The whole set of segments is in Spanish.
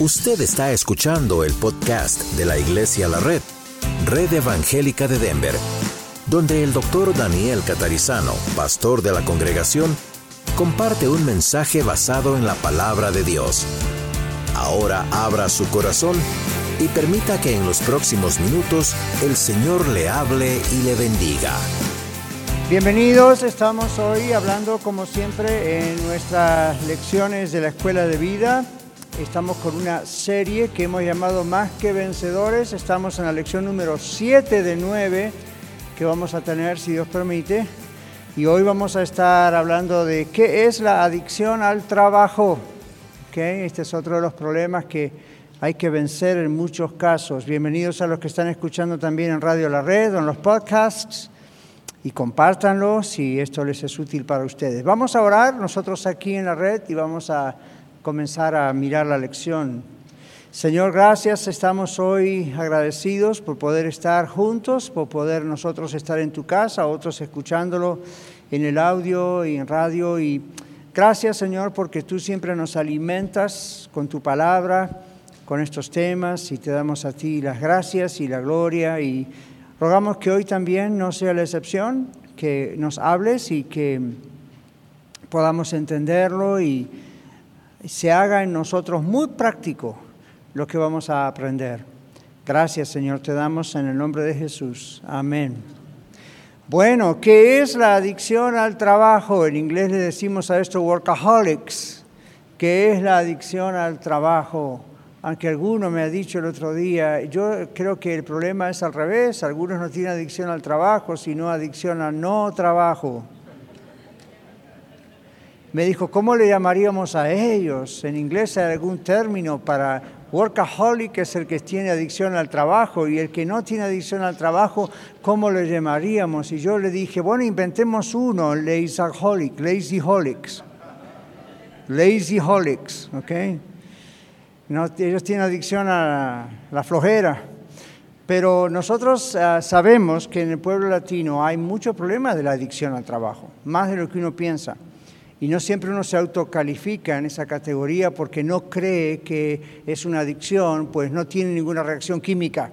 Usted está escuchando el podcast de la Iglesia La Red, Red Evangélica de Denver, donde el doctor Daniel Catarizano, pastor de la congregación, comparte un mensaje basado en la palabra de Dios. Ahora abra su corazón y permita que en los próximos minutos el Señor le hable y le bendiga. Bienvenidos, estamos hoy hablando como siempre en nuestras lecciones de la Escuela de Vida Estamos con una serie que hemos llamado Más que Vencedores. Estamos en la lección número 7 de 9 que vamos a tener, si Dios permite. Y hoy vamos a estar hablando de qué es la adicción al trabajo. ¿Okay? Este es otro de los problemas que hay que vencer en muchos casos. Bienvenidos a los que están escuchando también en Radio La Red o en los podcasts. Y compártanlo si esto les es útil para ustedes. Vamos a orar nosotros aquí en la red y vamos a comenzar a mirar la lección. Señor, gracias, estamos hoy agradecidos por poder estar juntos, por poder nosotros estar en tu casa, otros escuchándolo en el audio y en radio. Y gracias, Señor, porque tú siempre nos alimentas con tu palabra, con estos temas, y te damos a ti las gracias y la gloria. Y rogamos que hoy también no sea la excepción, que nos hables y que podamos entenderlo y se haga en nosotros muy práctico lo que vamos a aprender. Gracias Señor, te damos en el nombre de Jesús. Amén. Bueno, ¿qué es la adicción al trabajo? En inglés le decimos a esto workaholics. ¿Qué es la adicción al trabajo? Aunque alguno me ha dicho el otro día, yo creo que el problema es al revés. Algunos no tienen adicción al trabajo, sino adicción al no trabajo me dijo, ¿cómo le llamaríamos a ellos? En inglés hay algún término para workaholic, es el que tiene adicción al trabajo, y el que no tiene adicción al trabajo, ¿cómo le llamaríamos? Y yo le dije, bueno, inventemos uno, lazyholic, lazyholics. Lazyholics, ¿ok? No, ellos tienen adicción a la flojera. Pero nosotros ah, sabemos que en el pueblo latino hay mucho problema de la adicción al trabajo, más de lo que uno piensa. Y no siempre uno se autocalifica en esa categoría porque no cree que es una adicción, pues no tiene ninguna reacción química.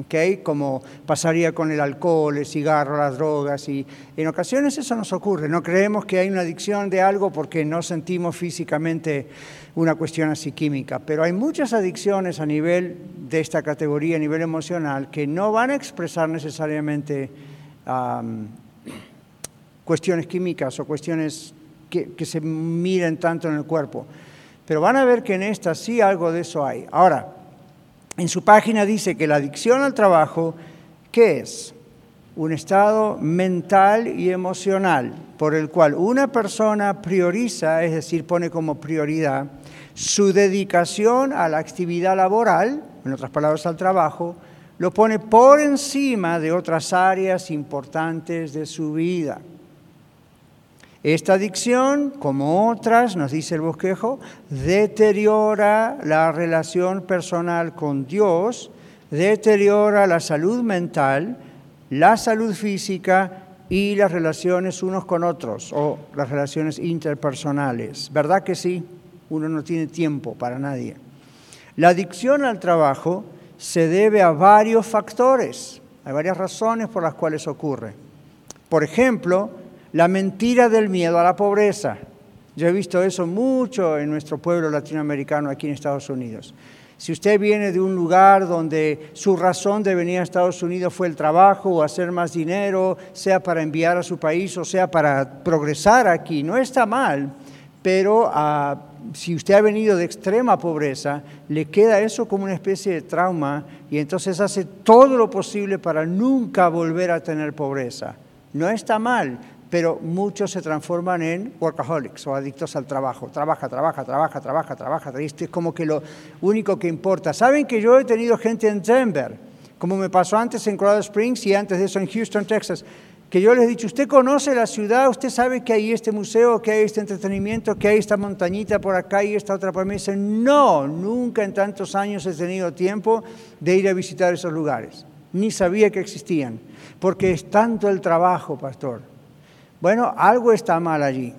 ¿okay? Como pasaría con el alcohol, el cigarro, las drogas. Y en ocasiones eso nos ocurre. No creemos que hay una adicción de algo porque no sentimos físicamente una cuestión así química. Pero hay muchas adicciones a nivel de esta categoría, a nivel emocional, que no van a expresar necesariamente cuestiones químicas o cuestiones que, se miren tanto en el cuerpo. Pero van a ver que en esta sí algo de eso hay. Ahora, en su página dice que la adicción al trabajo, ¿qué es? Un estado mental y emocional por el cual una persona prioriza, es decir, pone como prioridad, su dedicación a la actividad laboral, en otras palabras al trabajo, lo pone por encima de otras áreas importantes de su vida. Esta adicción, como otras, nos dice el bosquejo, deteriora la relación personal con Dios, deteriora la salud mental, la salud física y las relaciones unos con otros o las relaciones interpersonales. ¿Verdad que sí? Uno no tiene tiempo para nadie. La adicción al trabajo se debe a varios factores, hay varias razones por las cuales ocurre. Por ejemplo, la mentira del miedo a la pobreza. Yo he visto eso mucho en nuestro pueblo latinoamericano aquí en Estados Unidos. Si usted viene de un lugar donde su razón de venir a Estados Unidos fue el trabajo o hacer más dinero, sea para enviar a su país o sea para progresar aquí, no está mal, pero ah, si usted ha venido de extrema pobreza, le queda eso como una especie de trauma y entonces hace todo lo posible para nunca volver a tener pobreza. No está mal, pero muchos se transforman en workaholics o adictos al trabajo. Trabaja, trabaja, trabaja, trabaja, trabaja. Esto es como que lo único que importa. Saben que yo he tenido gente en Denver, como me pasó antes en Colorado Springs y antes de eso en Houston, Texas, que yo les he dicho, usted conoce la ciudad, usted sabe que hay este museo, que hay este entretenimiento, que hay esta montañita por acá y esta otra por mí. No, nunca en tantos años he tenido tiempo de ir a visitar esos lugares. Ni sabía que existían, porque es tanto el trabajo, pastor bueno, algo está mal allí.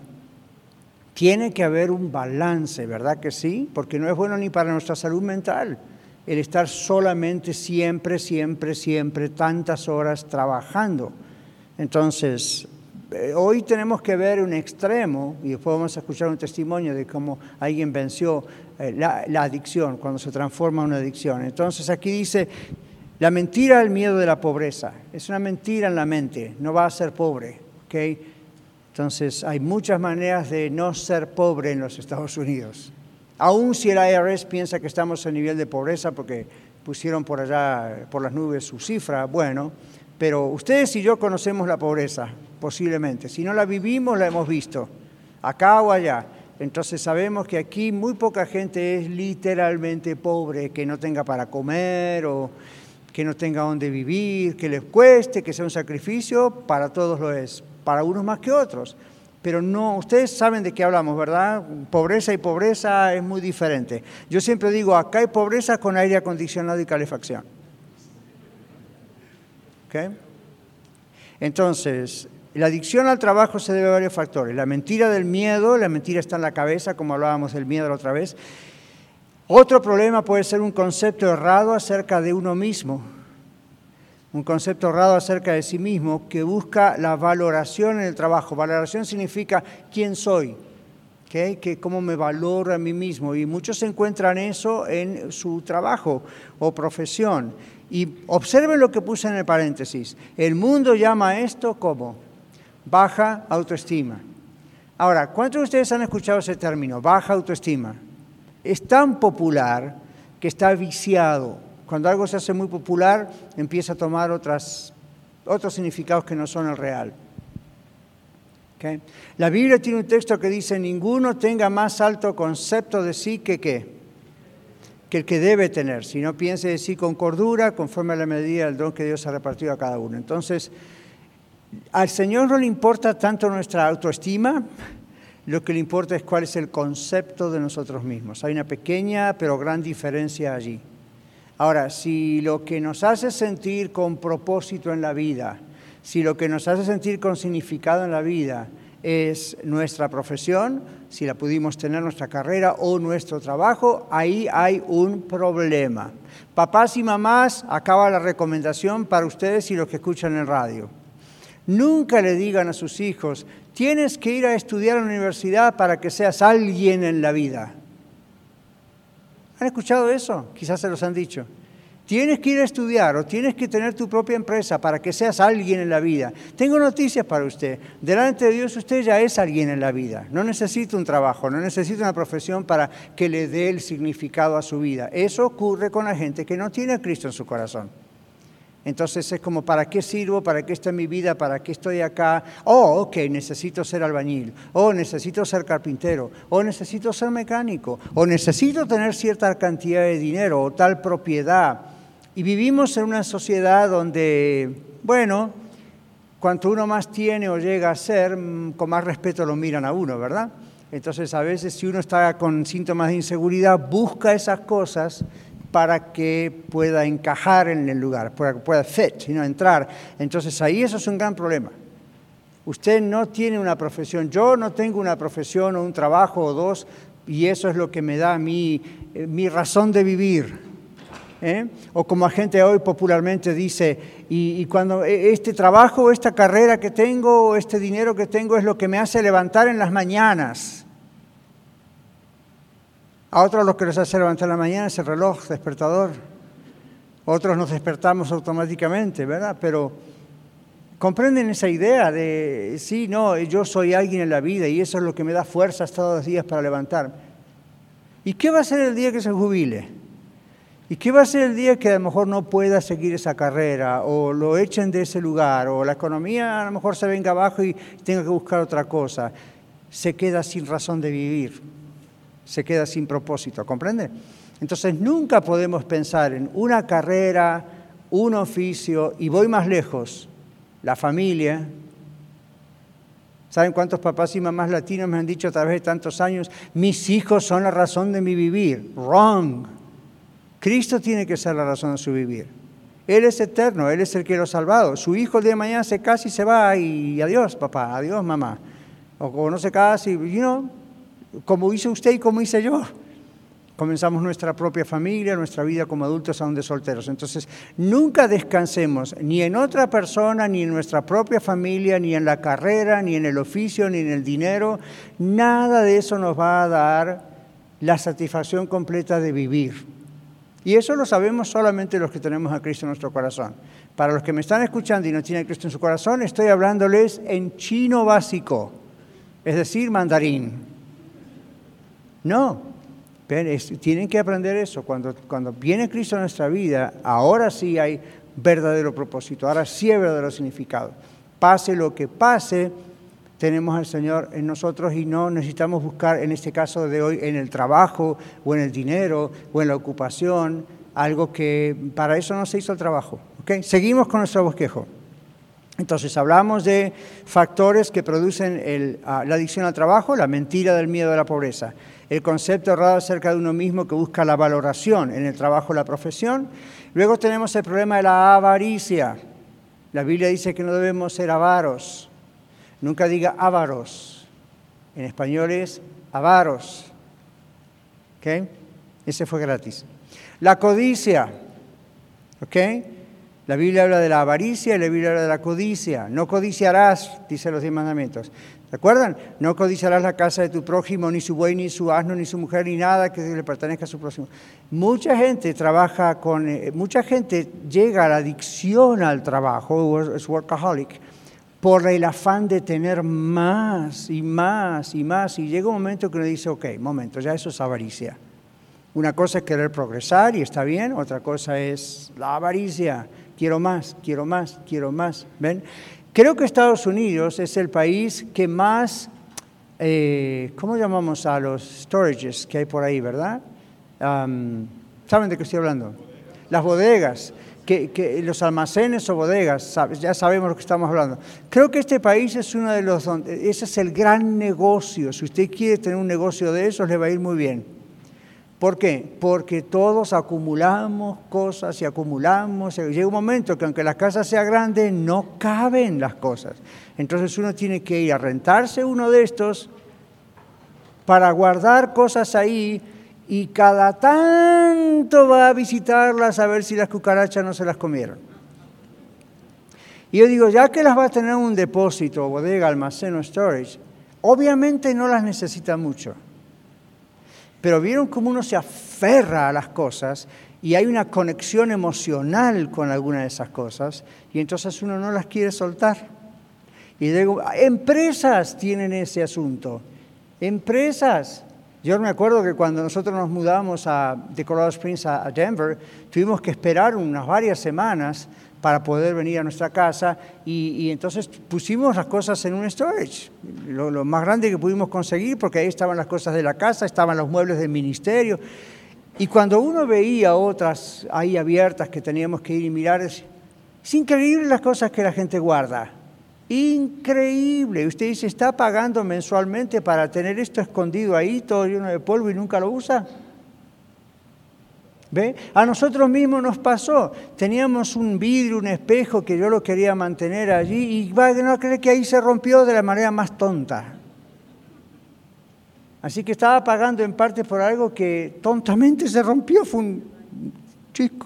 Tiene que haber un balance, ¿verdad que sí? Porque no es bueno ni para nuestra salud mental el estar solamente siempre, siempre, siempre tantas horas trabajando. Entonces, eh, hoy tenemos que ver un extremo, y después vamos a escuchar un testimonio de cómo alguien venció eh, la, adicción, cuando se transforma en una adicción. Entonces aquí dice, la mentira el miedo de la pobreza. Es una mentira en la mente, no va a ser pobre. ¿okay? Entonces hay muchas maneras de no ser pobre en los Estados Unidos. Aún si el IRS piensa que estamos a nivel de pobreza porque pusieron por allá, por las nubes, su cifra, bueno, pero ustedes y yo conocemos la pobreza, posiblemente. Si no la vivimos, la hemos visto, acá o allá. Entonces sabemos que aquí muy poca gente es literalmente pobre, que no tenga para comer o que no tenga donde vivir, que les cueste, que sea un sacrificio, para todos lo es para unos más que otros. Pero no, ustedes saben de qué hablamos, ¿verdad? Pobreza y pobreza es muy diferente. Yo siempre digo, acá hay pobreza con aire acondicionado y calefacción. ¿Ok? Entonces, la adicción al trabajo se debe a varios factores. La mentira del miedo, la mentira está en la cabeza, como hablábamos del miedo la otra vez. Otro problema puede ser un concepto errado acerca de uno mismo un concepto errado acerca de sí mismo que busca la valoración en el trabajo. Valoración significa quién soy, que cómo me valoro a mí mismo. Y muchos encuentran eso en su trabajo o profesión. Y observen lo que puse en el paréntesis. El mundo llama esto como baja autoestima. Ahora, ¿cuántos de ustedes han escuchado ese término, baja autoestima? Es tan popular que está viciado cuando algo se hace muy popular, empieza a tomar otras, otros significados que no son el real. La Biblia tiene un texto que dice, ninguno tenga más alto concepto de sí que qué, que el que debe tener, si no piense de sí con cordura, conforme a la medida del don que Dios ha repartido a cada uno. Entonces, al Señor no le importa tanto nuestra autoestima, lo que le importa es cuál es el concepto de nosotros mismos. Hay una pequeña pero gran diferencia allí. Ahora, si lo que nos hace sentir con propósito en la vida, si lo que nos hace sentir con significado en la vida es nuestra profesión, si la pudimos tener nuestra carrera o nuestro trabajo, ahí hay un problema. Papás y mamás, acaba la recomendación para ustedes y los que escuchan en radio. Nunca le digan a sus hijos, tienes que ir a estudiar a la universidad para que seas alguien en la vida. ¿Han escuchado eso? Quizás se los han dicho. Tienes que ir a estudiar o tienes que tener tu propia empresa para que seas alguien en la vida. Tengo noticias para usted. Delante de Dios usted ya es alguien en la vida. No necesita un trabajo, no necesita una profesión para que le dé el significado a su vida. Eso ocurre con la gente que no tiene a Cristo en su corazón. Entonces es como, ¿para qué sirvo? ¿Para qué está mi vida? ¿Para qué estoy acá? Oh, ok, necesito ser albañil. Oh, necesito ser carpintero. Oh, necesito ser mecánico. O necesito tener cierta cantidad de dinero o tal propiedad. Y vivimos en una sociedad donde, bueno, cuanto uno más tiene o llega a ser, mm, con más respeto lo miran a uno, ¿verdad? Entonces a veces si uno está con síntomas de inseguridad, busca esas cosas para que pueda encajar en el lugar, para que pueda fit, sino entrar. Entonces ahí eso es un gran problema. Usted no tiene una profesión, yo no tengo una profesión o un trabajo o dos, y eso es lo que me da mi, eh, mi razón de vivir. ¿eh? O como la gente hoy popularmente dice, y, cuando e, este trabajo, esta carrera que tengo, este dinero que tengo es lo que me hace levantar en las mañanas. A otros lo que nos hace levantar la mañana es el reloj despertador. Otros nos despertamos automáticamente, ¿verdad? Pero comprenden esa idea de, sí, no, yo soy alguien en la vida y eso es lo que me da fuerzas todos los días para levantarme. ¿Y qué va a ser el día que se jubile? ¿Y qué va a ser el día que a lo mejor no pueda seguir esa carrera o lo echen de ese lugar o la economía a lo mejor se venga abajo y tenga que buscar otra cosa? Se queda sin razón de vivir se queda sin propósito, ¿comprende? Entonces nunca podemos pensar en una carrera, un oficio y voy más lejos, la familia. ¿Saben cuántos papás y mamás latinos me han dicho a través de tantos años, mis hijos son la razón de mi vivir? Wrong. Cristo tiene que ser la razón de su vivir. Él es eterno, Él es el que lo ha salvado. Su hijo el día de mañana se casa y se va y adiós papá, adiós mamá. O no se casa y, you know, como hizo usted y como hice yo. Comenzamos nuestra propia familia, nuestra vida como adultos aún de solteros. Entonces, nunca descansemos ni en otra persona, ni en nuestra propia familia, ni en la carrera, ni en el oficio, ni en el dinero. Nada de eso nos va a dar la satisfacción completa de vivir. Y eso lo sabemos solamente los que tenemos a Cristo en nuestro corazón. Para los que me están escuchando y no tienen Cristo en su corazón, estoy hablándoles en chino básico, es decir, mandarín. No, tienen que aprender eso. Cuando, viene Cristo a nuestra vida, ahora sí hay verdadero propósito, ahora sí hay verdadero significado. Pase lo que pase, tenemos al Señor en nosotros y no necesitamos buscar, en este caso de hoy, en el trabajo o en el dinero o en la ocupación, algo que para eso no se hizo el trabajo. ¿okay? Seguimos con nuestro bosquejo. Entonces hablamos de factores que producen la adicción al trabajo, la mentira del miedo a la pobreza el concepto errado acerca de uno mismo que busca la valoración en el trabajo o la profesión. Luego tenemos el problema de la avaricia. La Biblia dice que no debemos ser avaros. Nunca diga avaros. En español es avaros. ¿Ok? Ese fue gratis. La codicia. ¿Ok? La Biblia habla de la avaricia y la Biblia habla de la codicia. No codiciarás, dice los diez mandamientos. ¿Recuerdan? No codiciarás la casa de tu prójimo, ni su buey, ni su asno, ni su mujer, ni nada que le pertenezca a su prójimo. Mucha gente trabaja con, eh, mucha gente llega a la adicción al trabajo, es workaholic, por el afán de tener más y más y más. Y llega un momento que uno dice, ok, momento, ya eso es avaricia. Una cosa es querer progresar y está bien, otra cosa es la avaricia. Quiero más, quiero más, quiero más. ¿Ven? Creo que Estados Unidos es el país que más, eh, ¿cómo llamamos a los storages que hay por ahí, verdad? ¿Saben de qué estoy hablando? Las bodegas, que, los almacenes o bodegas, ya sabemos lo que estamos hablando. Creo que este país es uno de los, ese es el gran negocio. Si usted quiere tener un negocio de esos, le va a ir muy bien. ¿Por qué? Porque todos acumulamos cosas y acumulamos. Llega un momento que aunque la casa sea grande, no caben las cosas. Entonces uno tiene que ir a rentarse uno de estos para guardar cosas ahí y cada tanto va a visitarlas a ver si las cucarachas no se las comieron. Y yo digo, ya que las va a tener un depósito, bodega, almacén o storage, obviamente no las necesita mucho. Pero vieron cómo uno se aferra a las cosas y hay una conexión emocional con alguna de esas cosas y entonces uno no las quiere soltar. Y digo, empresas tienen ese asunto. Empresas. Yo me acuerdo que cuando nosotros nos mudamos a, de Colorado Springs a Denver, tuvimos que esperar unas varias semanas para poder venir a nuestra casa y, entonces pusimos las cosas en un storage, lo, más grande que pudimos conseguir porque ahí estaban las cosas de la casa, estaban los muebles del ministerio y cuando uno veía otras ahí abiertas que teníamos que ir y mirar, es, increíble las cosas que la gente guarda. Increíble. Usted dice, ¿está pagando mensualmente para tener esto escondido ahí, todo lleno de polvo y nunca lo usa? A nosotros mismos nos pasó. Teníamos un vidrio, un espejo que yo lo quería mantener allí y va no creer que ahí se rompió de la manera más tonta. Así que estaba pagando en parte por algo que tontamente se rompió.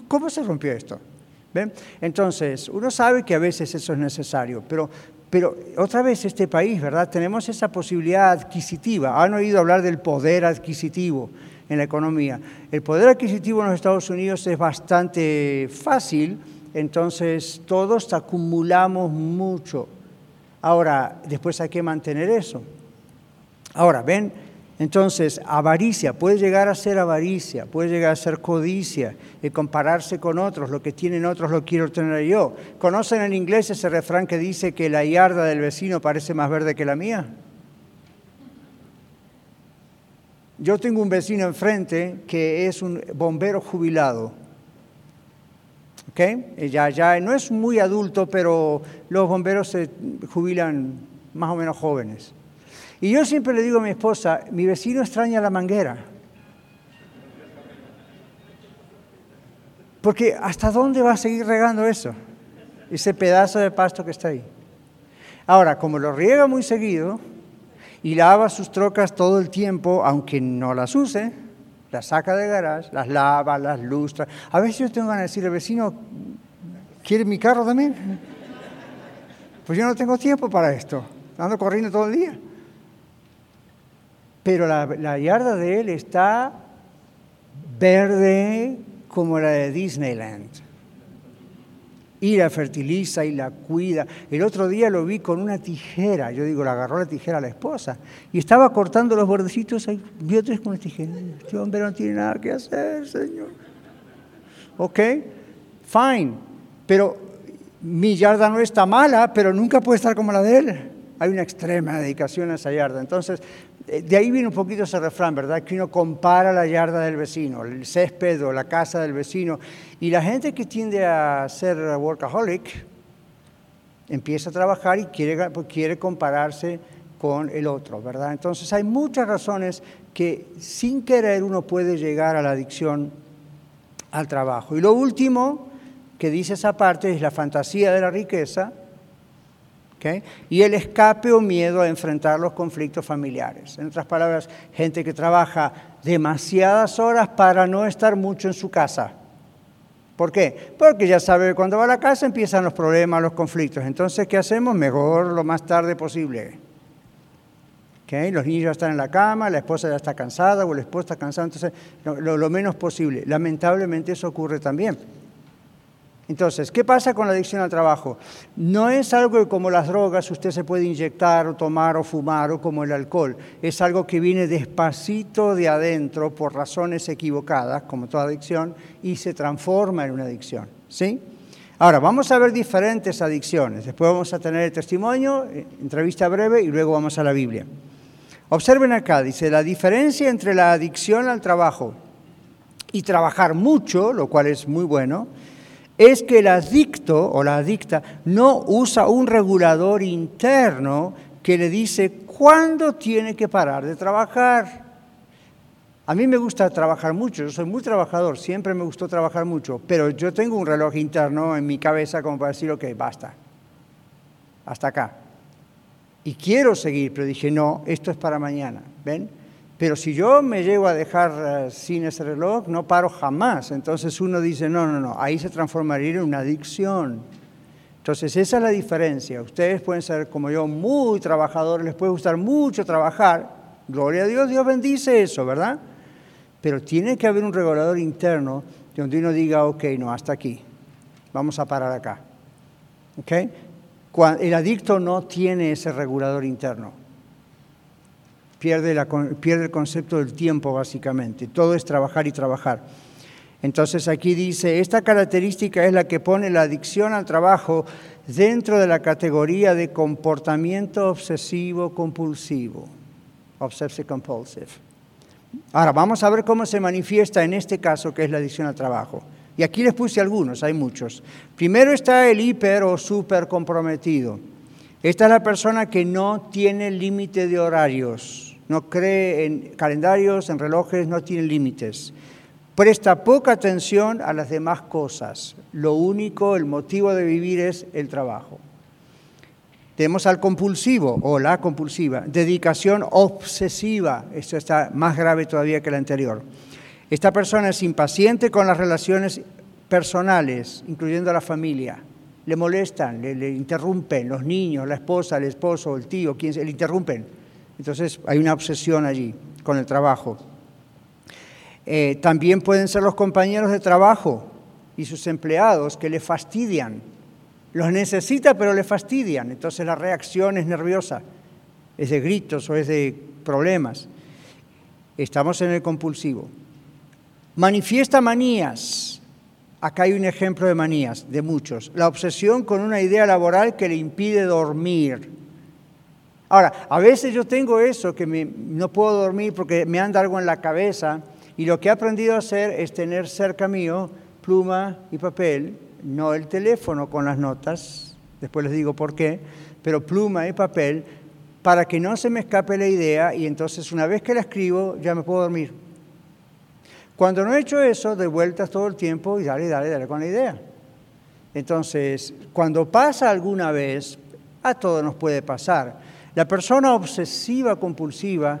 ¿Cómo se rompió esto? Entonces, uno sabe que a veces eso es necesario, pero, pero otra vez este país, ¿verdad? Tenemos esa posibilidad adquisitiva. Han oído hablar del poder adquisitivo en la economía. El poder adquisitivo en los Estados Unidos es bastante fácil, entonces todos acumulamos mucho. Ahora, después hay que mantener eso. Ahora, ven, entonces, avaricia, puede llegar a ser avaricia, puede llegar a ser codicia, y compararse con otros, lo que tienen otros lo quiero tener yo. ¿Conocen en inglés ese refrán que dice que la yarda del vecino parece más verde que la mía? Yo tengo un vecino enfrente que es un bombero jubilado. ¿Ok? Ya, ya no es muy adulto, pero los bomberos se jubilan más o menos jóvenes. Y yo siempre le digo a mi esposa, mi vecino extraña la manguera. Porque ¿hasta dónde va a seguir regando eso? Ese pedazo de pasto que está ahí. Ahora, como lo riega muy seguido, y lava sus trocas todo el tiempo, aunque no las use, las saca de garage, las lava, las lustra. A veces yo tengo ganas de decir al vecino, ¿quiere mi carro también? Pues yo no tengo tiempo para esto, ando corriendo todo el día. Pero la, la yarda de él está verde como la de Disneyland y la fertiliza y la cuida. El otro día lo vi con una tijera, yo digo, la agarró la tijera a la esposa y estaba cortando los bordecitos, ahí, vio tres con la tijera. Este hombre no tiene nada que hacer, Señor. ¿Ok? Fine. Pero mi yarda no está mala, pero nunca puede estar como la de él. Hay una extrema dedicación a esa yarda. Entonces, eh, de ahí viene un poquito ese refrán, ¿verdad? Que uno compara la yarda del vecino, el césped o la casa del vecino. Y la gente que tiende a ser workaholic empieza a trabajar y quiere, pues, quiere compararse con el otro, ¿verdad? Entonces hay muchas razones que sin querer uno puede llegar a la adicción al trabajo. Y lo último que dice esa parte es la fantasía de la riqueza, y el escape o miedo a enfrentar los conflictos familiares. En otras palabras, gente que trabaja demasiadas horas para no estar mucho en su casa. ¿Por qué? Porque ya sabe que cuando va a la casa empiezan los problemas, los conflictos. Entonces, ¿qué hacemos? Mejor lo más tarde posible. Los niños ya están en la cama, la esposa ya está cansada o el esposo está cansado, entonces lo menos posible. Lamentablemente eso ocurre también. Entonces, ¿qué pasa con la adicción al trabajo? No es algo que como las drogas usted se puede inyectar o tomar o fumar o como el alcohol. Es algo que viene despacito de adentro por razones equivocadas, como toda adicción, y se transforma en una adicción. ¿Sí? Ahora, vamos a ver diferentes adicciones. Después vamos a tener el testimonio, eh, entrevista breve y luego vamos a la Biblia. Observen acá, dice, la diferencia entre la adicción al trabajo y trabajar mucho, lo cual es muy bueno, es que el adicto o la adicta no usa un regulador interno que le dice cuándo tiene que parar de trabajar. A mí me gusta trabajar mucho, yo soy muy trabajador, siempre me gustó trabajar mucho, pero yo tengo un reloj interno en mi cabeza como para decir, ok, basta, hasta acá. Y quiero seguir, pero dije, no, esto es para mañana, ¿ven? Pero si yo me llego a dejar eh, sin ese reloj, no paro jamás. Entonces uno dice, no, no, no, ahí se transformaría en una adicción. Entonces esa es la diferencia. Ustedes pueden ser como yo muy trabajadores, les puede gustar mucho trabajar. Gloria a Dios, Dios bendice eso, ¿verdad? Pero tiene que haber un regulador interno donde uno diga, ok, no, hasta aquí. Vamos a parar acá. ¿Ok? El adicto no tiene ese regulador interno pierde, el concepto del tiempo básicamente. Todo es trabajar y trabajar. Entonces aquí dice, esta característica es la que pone la adicción al trabajo dentro de la categoría de comportamiento obsesivo compulsivo, obsessive compulsive. Ahora, vamos a ver cómo se manifiesta en este caso, que es la adicción al trabajo. Y aquí les puse algunos, hay muchos. Primero está el hiper o super comprometido. Esta es la persona que no tiene límite de horarios no cree en calendarios, en relojes, no tiene límites. Presta poca atención a las demás cosas. Lo único, el motivo de vivir es el trabajo. Tenemos al compulsivo o la compulsiva, dedicación obsesiva. Esto está más grave todavía que la anterior. Esta persona es impaciente con las relaciones personales, incluyendo a la familia. Le molestan, le, interrumpen los niños, la esposa, el esposo, el tío, quien se le interrumpen entonces hay una obsesión allí con el trabajo. Eh, también pueden ser los compañeros de trabajo y sus empleados que le fastidian. Los necesita pero le fastidian. Entonces la reacción es nerviosa, es de gritos o es de problemas. Estamos en el compulsivo. Manifiesta manías. Acá hay un ejemplo de manías, de muchos. La obsesión con una idea laboral que le impide dormir. Ahora, a veces yo tengo eso, que no puedo dormir porque me anda algo en la cabeza y lo que he aprendido a hacer es tener cerca mío pluma y papel, no el teléfono con las notas, después les digo por qué, pero pluma y papel para que no se me escape la idea y entonces una vez que la escribo ya me puedo dormir. Cuando no he hecho eso, de vueltas todo el tiempo y dale, dale, dale con la idea. Entonces, cuando pasa alguna vez, a todos nos puede pasar La persona obsesiva compulsiva,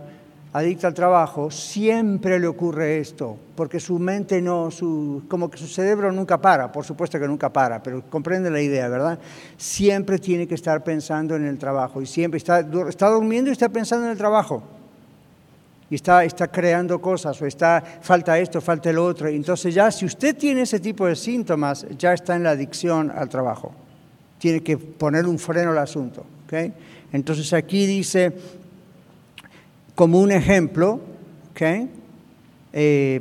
adicta al trabajo, siempre le ocurre esto, porque su mente no, su, como que su cerebro nunca para, por supuesto que nunca para, pero comprende la idea, ¿verdad? Siempre tiene que estar pensando en el trabajo y siempre está, está durmiendo y está pensando en el trabajo. Y está, está creando cosas, o está, falta esto, falta el otro. Entonces ya, si usted tiene ese tipo de síntomas, ya está en la adicción al trabajo. Tiene que poner un freno al asunto. ¿okay? Entonces aquí dice, como un ejemplo, eh,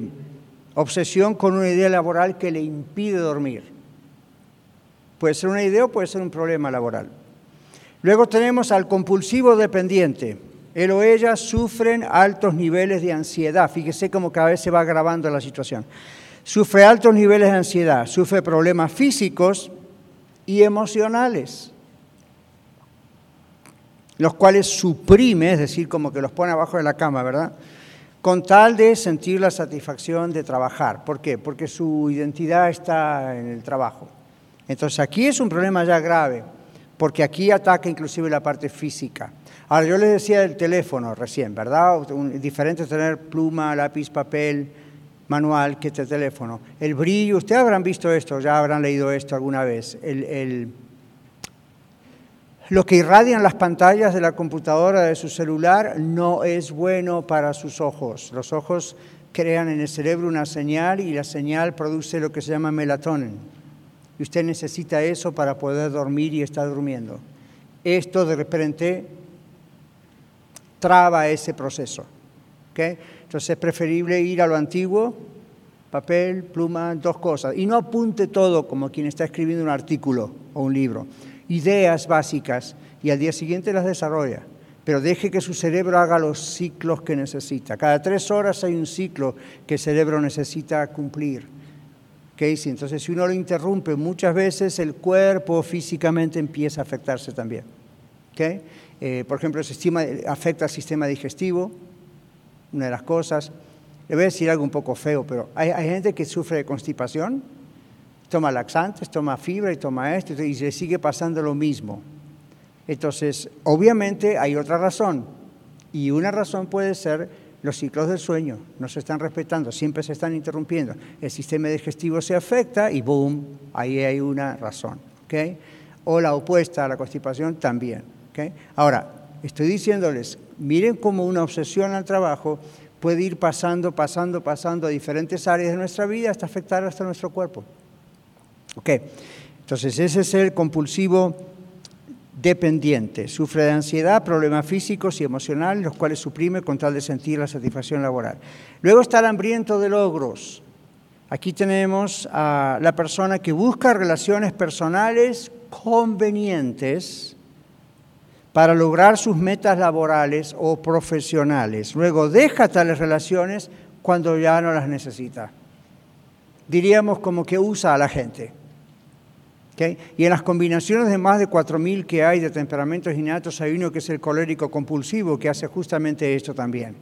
obsesión con una idea laboral que le impide dormir. Puede ser una idea o puede ser un problema laboral. Luego tenemos al compulsivo dependiente. Él o ella sufren altos niveles de ansiedad. Fíjese cómo cada vez se va agravando la situación. Sufre altos niveles de ansiedad, sufre problemas físicos y emocionales los cuales suprime, es decir, como que los pone abajo de la cama, ¿verdad? Con tal de sentir la satisfacción de trabajar. ¿Por qué? Porque su identidad está en el trabajo. Entonces aquí es un problema ya grave, porque aquí ataca inclusive la parte física. Ahora, yo les decía del teléfono recién, ¿verdad? diferente tener pluma, lápiz, papel, manual que este teléfono. El brillo, ustedes habrán visto esto, ya habrán leído esto alguna vez. el lo que irradian las pantallas de la computadora, de su celular, no es bueno para sus ojos. Los ojos crean en el cerebro una señal y la señal produce lo que se llama melatonin. Y usted necesita eso para poder dormir y estar durmiendo. Esto de repente traba ese proceso. Entonces es preferible ir a lo antiguo, papel, pluma, dos cosas. Y no apunte todo como quien está escribiendo un artículo o un libro ideas básicas y al día siguiente las desarrolla. Pero deje que su cerebro haga los ciclos que necesita. Cada tres horas hay un ciclo que el cerebro necesita cumplir. ¿Okay? Entonces, si uno lo interrumpe, muchas veces el cuerpo físicamente empieza a afectarse también. ¿Okay? Eh, por ejemplo, el sistema, afecta al sistema digestivo, una de las cosas. Le voy a decir algo un poco feo, pero hay, hay gente que sufre de constipación toma laxantes, toma fibra y toma esto, y le sigue pasando lo mismo. Entonces, obviamente hay otra razón, y una razón puede ser los ciclos del sueño, no se están respetando, siempre se están interrumpiendo. El sistema digestivo se afecta y boom, ahí hay una razón. ¿okay? O la opuesta a la constipación también. ¿okay? Ahora, estoy diciéndoles, miren cómo una obsesión al trabajo puede ir pasando, pasando, pasando a diferentes áreas de nuestra vida hasta afectar hasta nuestro cuerpo. Ok, entonces ese es el compulsivo dependiente. Sufre de ansiedad, problemas físicos y emocionales, los cuales suprime con tal de sentir la satisfacción laboral. Luego está el hambriento de logros. Aquí tenemos a la persona que busca relaciones personales convenientes para lograr sus metas laborales o profesionales. Luego deja tales relaciones cuando ya no las necesita. Diríamos como que usa a la gente. Y en las combinaciones de más de 4.000 que hay de temperamentos innatos, hay uno que es el colérico compulsivo, que hace justamente esto también.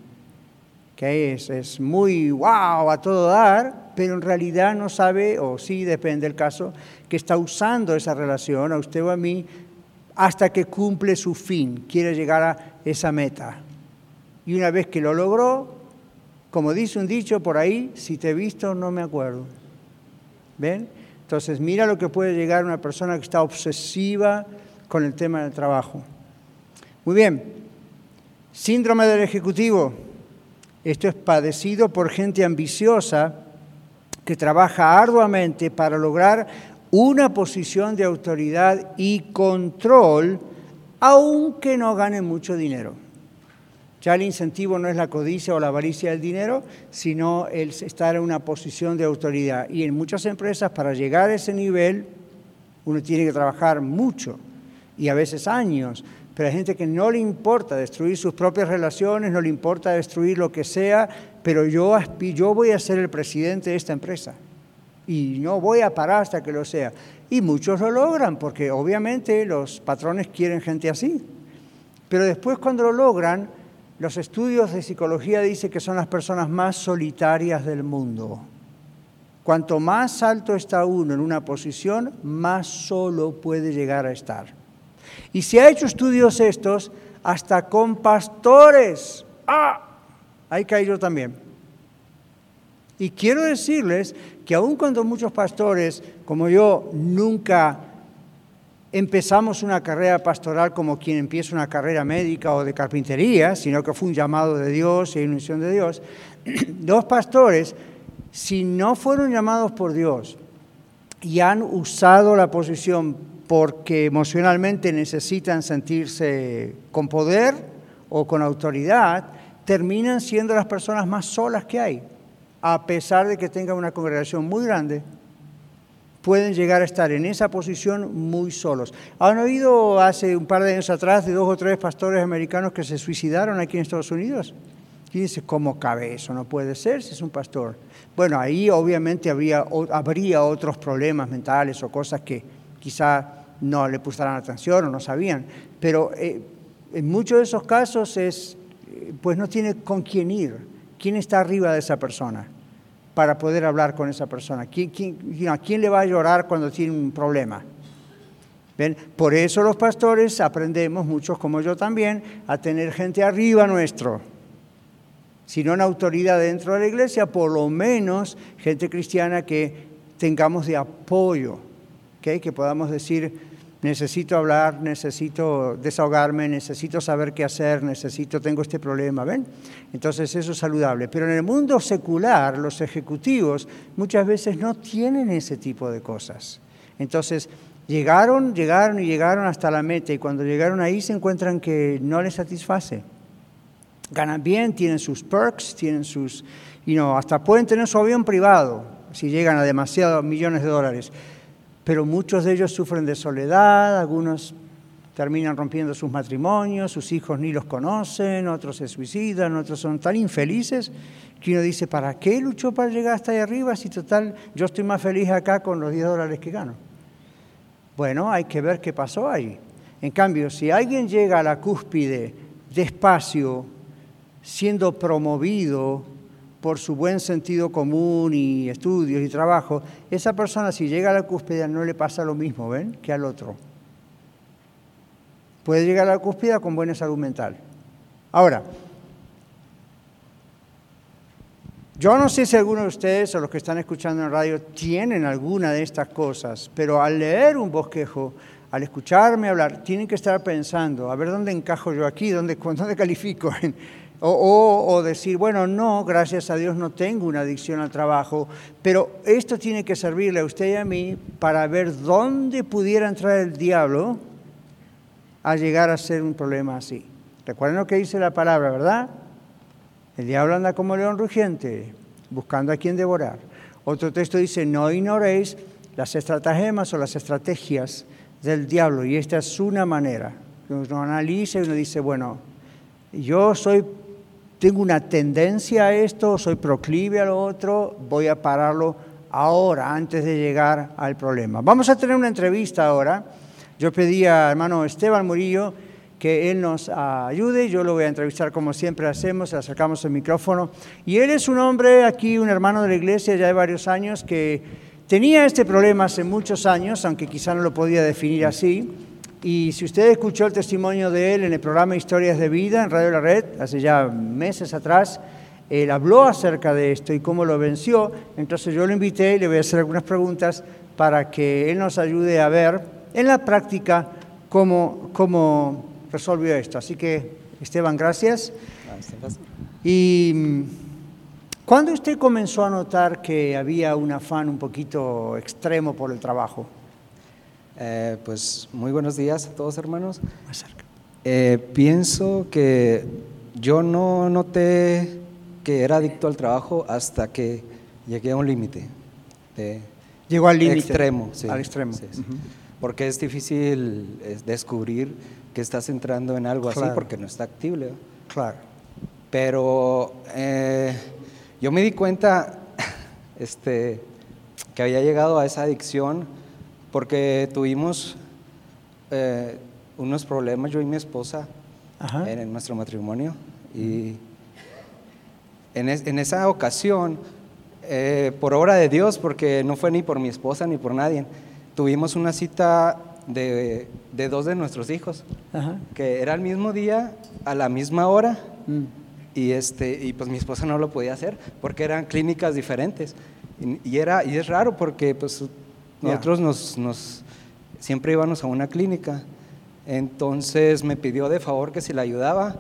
Es, es muy wow a todo dar, pero en realidad no sabe, o sí depende del caso, que está usando esa relación, a usted o a mí, hasta que cumple su fin, quiere llegar a esa meta. Y una vez que lo logró, como dice un dicho por ahí, si te he visto no me acuerdo. ¿Ven? Entonces, mira lo que puede llegar una persona que está obsesiva con el tema del trabajo. Muy bien, síndrome del ejecutivo. Esto es padecido por gente ambiciosa que trabaja arduamente para lograr una posición de autoridad y control, aunque no gane mucho dinero. Ya el incentivo no es la codicia o la avaricia del dinero, sino el estar en una posición de autoridad. Y en muchas empresas, para llegar a ese nivel, uno tiene que trabajar mucho y a veces años. Pero hay gente que no le importa destruir sus propias relaciones, no le importa destruir lo que sea, pero yo, yo voy a ser el presidente de esta empresa y no voy a parar hasta que lo sea. Y muchos lo logran, porque obviamente los patrones quieren gente así. Pero después cuando lo logran, los estudios de psicología dicen que son las personas más solitarias del mundo. Cuanto más alto está uno en una posición, más solo puede llegar a estar. Y se ha hecho estudios estos hasta con pastores. ¡Ah! Ahí caí yo también. Y quiero decirles que aun cuando muchos pastores, como yo, nunca empezamos una carrera pastoral como quien empieza una carrera médica o de carpintería, sino que fue un llamado de Dios y una misión de Dios, los pastores, si no fueron llamados por Dios y han usado la posición porque emocionalmente necesitan sentirse con poder o con autoridad, terminan siendo las personas más solas que hay, a pesar de que tengan una congregación muy grande pueden llegar a estar en esa posición muy solos. ¿Han oído hace un par de años atrás de dos o tres pastores americanos que se suicidaron aquí en Estados Unidos? Y dice, ¿cómo cabe eso? No puede ser si es un pastor. Bueno, ahí obviamente habría, habría otros problemas mentales o cosas que quizá no le pusieran atención o no sabían, pero eh, en muchos de esos casos es, eh, pues no tiene con quién ir, quién está arriba de esa persona para poder hablar con esa persona? a quién le va a llorar cuando tiene un problema? ¿Ven? Por eso los pastores aprendemos, muchos como yo también, a tener gente arriba nuestro. Si no en autoridad dentro de la iglesia, por lo menos gente cristiana que tengamos de apoyo, que podamos decir, necesito hablar, necesito desahogarme, necesito saber qué hacer, necesito, tengo este problema, ¿ven? Entonces eso es saludable. Pero en el mundo secular, los ejecutivos muchas veces no tienen ese tipo de cosas. Entonces, llegaron, llegaron y llegaron hasta la meta y cuando llegaron ahí se encuentran que no les satisface. Ganan bien, tienen sus perks, tienen sus, y no, hasta pueden tener su avión privado si llegan a demasiados millones de dólares pero muchos de ellos sufren de soledad, algunos terminan rompiendo sus matrimonios, sus hijos ni los conocen, otros se suicidan, otros son tan infelices que uno dice, ¿para qué luchó para llegar hasta ahí arriba si total yo estoy más feliz acá con los 10 dólares que gano? Bueno, hay que ver qué pasó ahí. En cambio, si alguien llega a la cúspide despacio, siendo promovido por su buen sentido común y estudios y trabajo, esa persona si llega a la cúspide no le pasa lo mismo, ¿ven?, que al otro. Puede llegar a la cúspide con buena salud mental. Ahora, yo no sé si alguno de ustedes o los que están escuchando en radio tienen alguna de estas cosas, pero al leer un bosquejo, al escucharme hablar, tienen que estar pensando, a ver dónde encajo yo aquí, dónde, dónde califico o, decir, bueno, no, gracias a Dios no tengo una adicción al trabajo, pero esto tiene que servirle a usted y a mí para ver dónde pudiera entrar el diablo a llegar a ser un problema así. Recuerden lo que dice la palabra, ¿verdad? El diablo anda como león rugiente, buscando a quien devorar. Otro texto dice, no ignoréis las estratagemas o las estrategias del diablo, y esta es una manera. Uno analiza y uno dice, bueno, yo soy tengo una tendencia a esto, soy proclive a lo otro, voy a pararlo ahora, antes de llegar al problema. Vamos a tener una entrevista ahora. Yo pedí a hermano Esteban Murillo que él nos ayude, yo lo voy a entrevistar como siempre hacemos, le acercamos el micrófono. Y él es un hombre aquí, un hermano de la iglesia ya de varios años, que tenía este problema hace muchos años, aunque quizá no lo podía definir así. Y si usted escuchó el testimonio de él en el programa Historias de Vida en Radio La Red, hace ya meses atrás, él habló acerca de esto y cómo lo venció. Entonces yo lo invité y le voy a hacer algunas preguntas para que él nos ayude a ver en la práctica cómo, cómo resolvió esto. Así que, Esteban, gracias. Y ¿cuándo usted comenzó a notar que había un afán un poquito extremo por el trabajo? Eh, pues muy buenos días a todos hermanos. Eh, pienso que yo no noté que era adicto al trabajo hasta que llegué a un límite. Llegó al límite. Extremo, sí. Al extremo. Porque es difícil descubrir que estás entrando en algo así porque no está activo. Claro. Pero eh, yo me di cuenta este, que había llegado a esa adicción porque tuvimos eh, unos problemas yo y mi esposa en, nuestro matrimonio y en, esa ocasión, eh, por obra de Dios, porque no fue ni por mi esposa ni por nadie, tuvimos una cita de, de dos de nuestros hijos, Ajá. que era el mismo día, a la misma hora, Mm. y, este, y pues mi esposa no lo podía hacer porque eran clínicas diferentes. Y, y era, y es raro porque pues nosotros nos, nos, siempre íbamos a una clínica. Entonces me pidió de favor que si la ayudaba.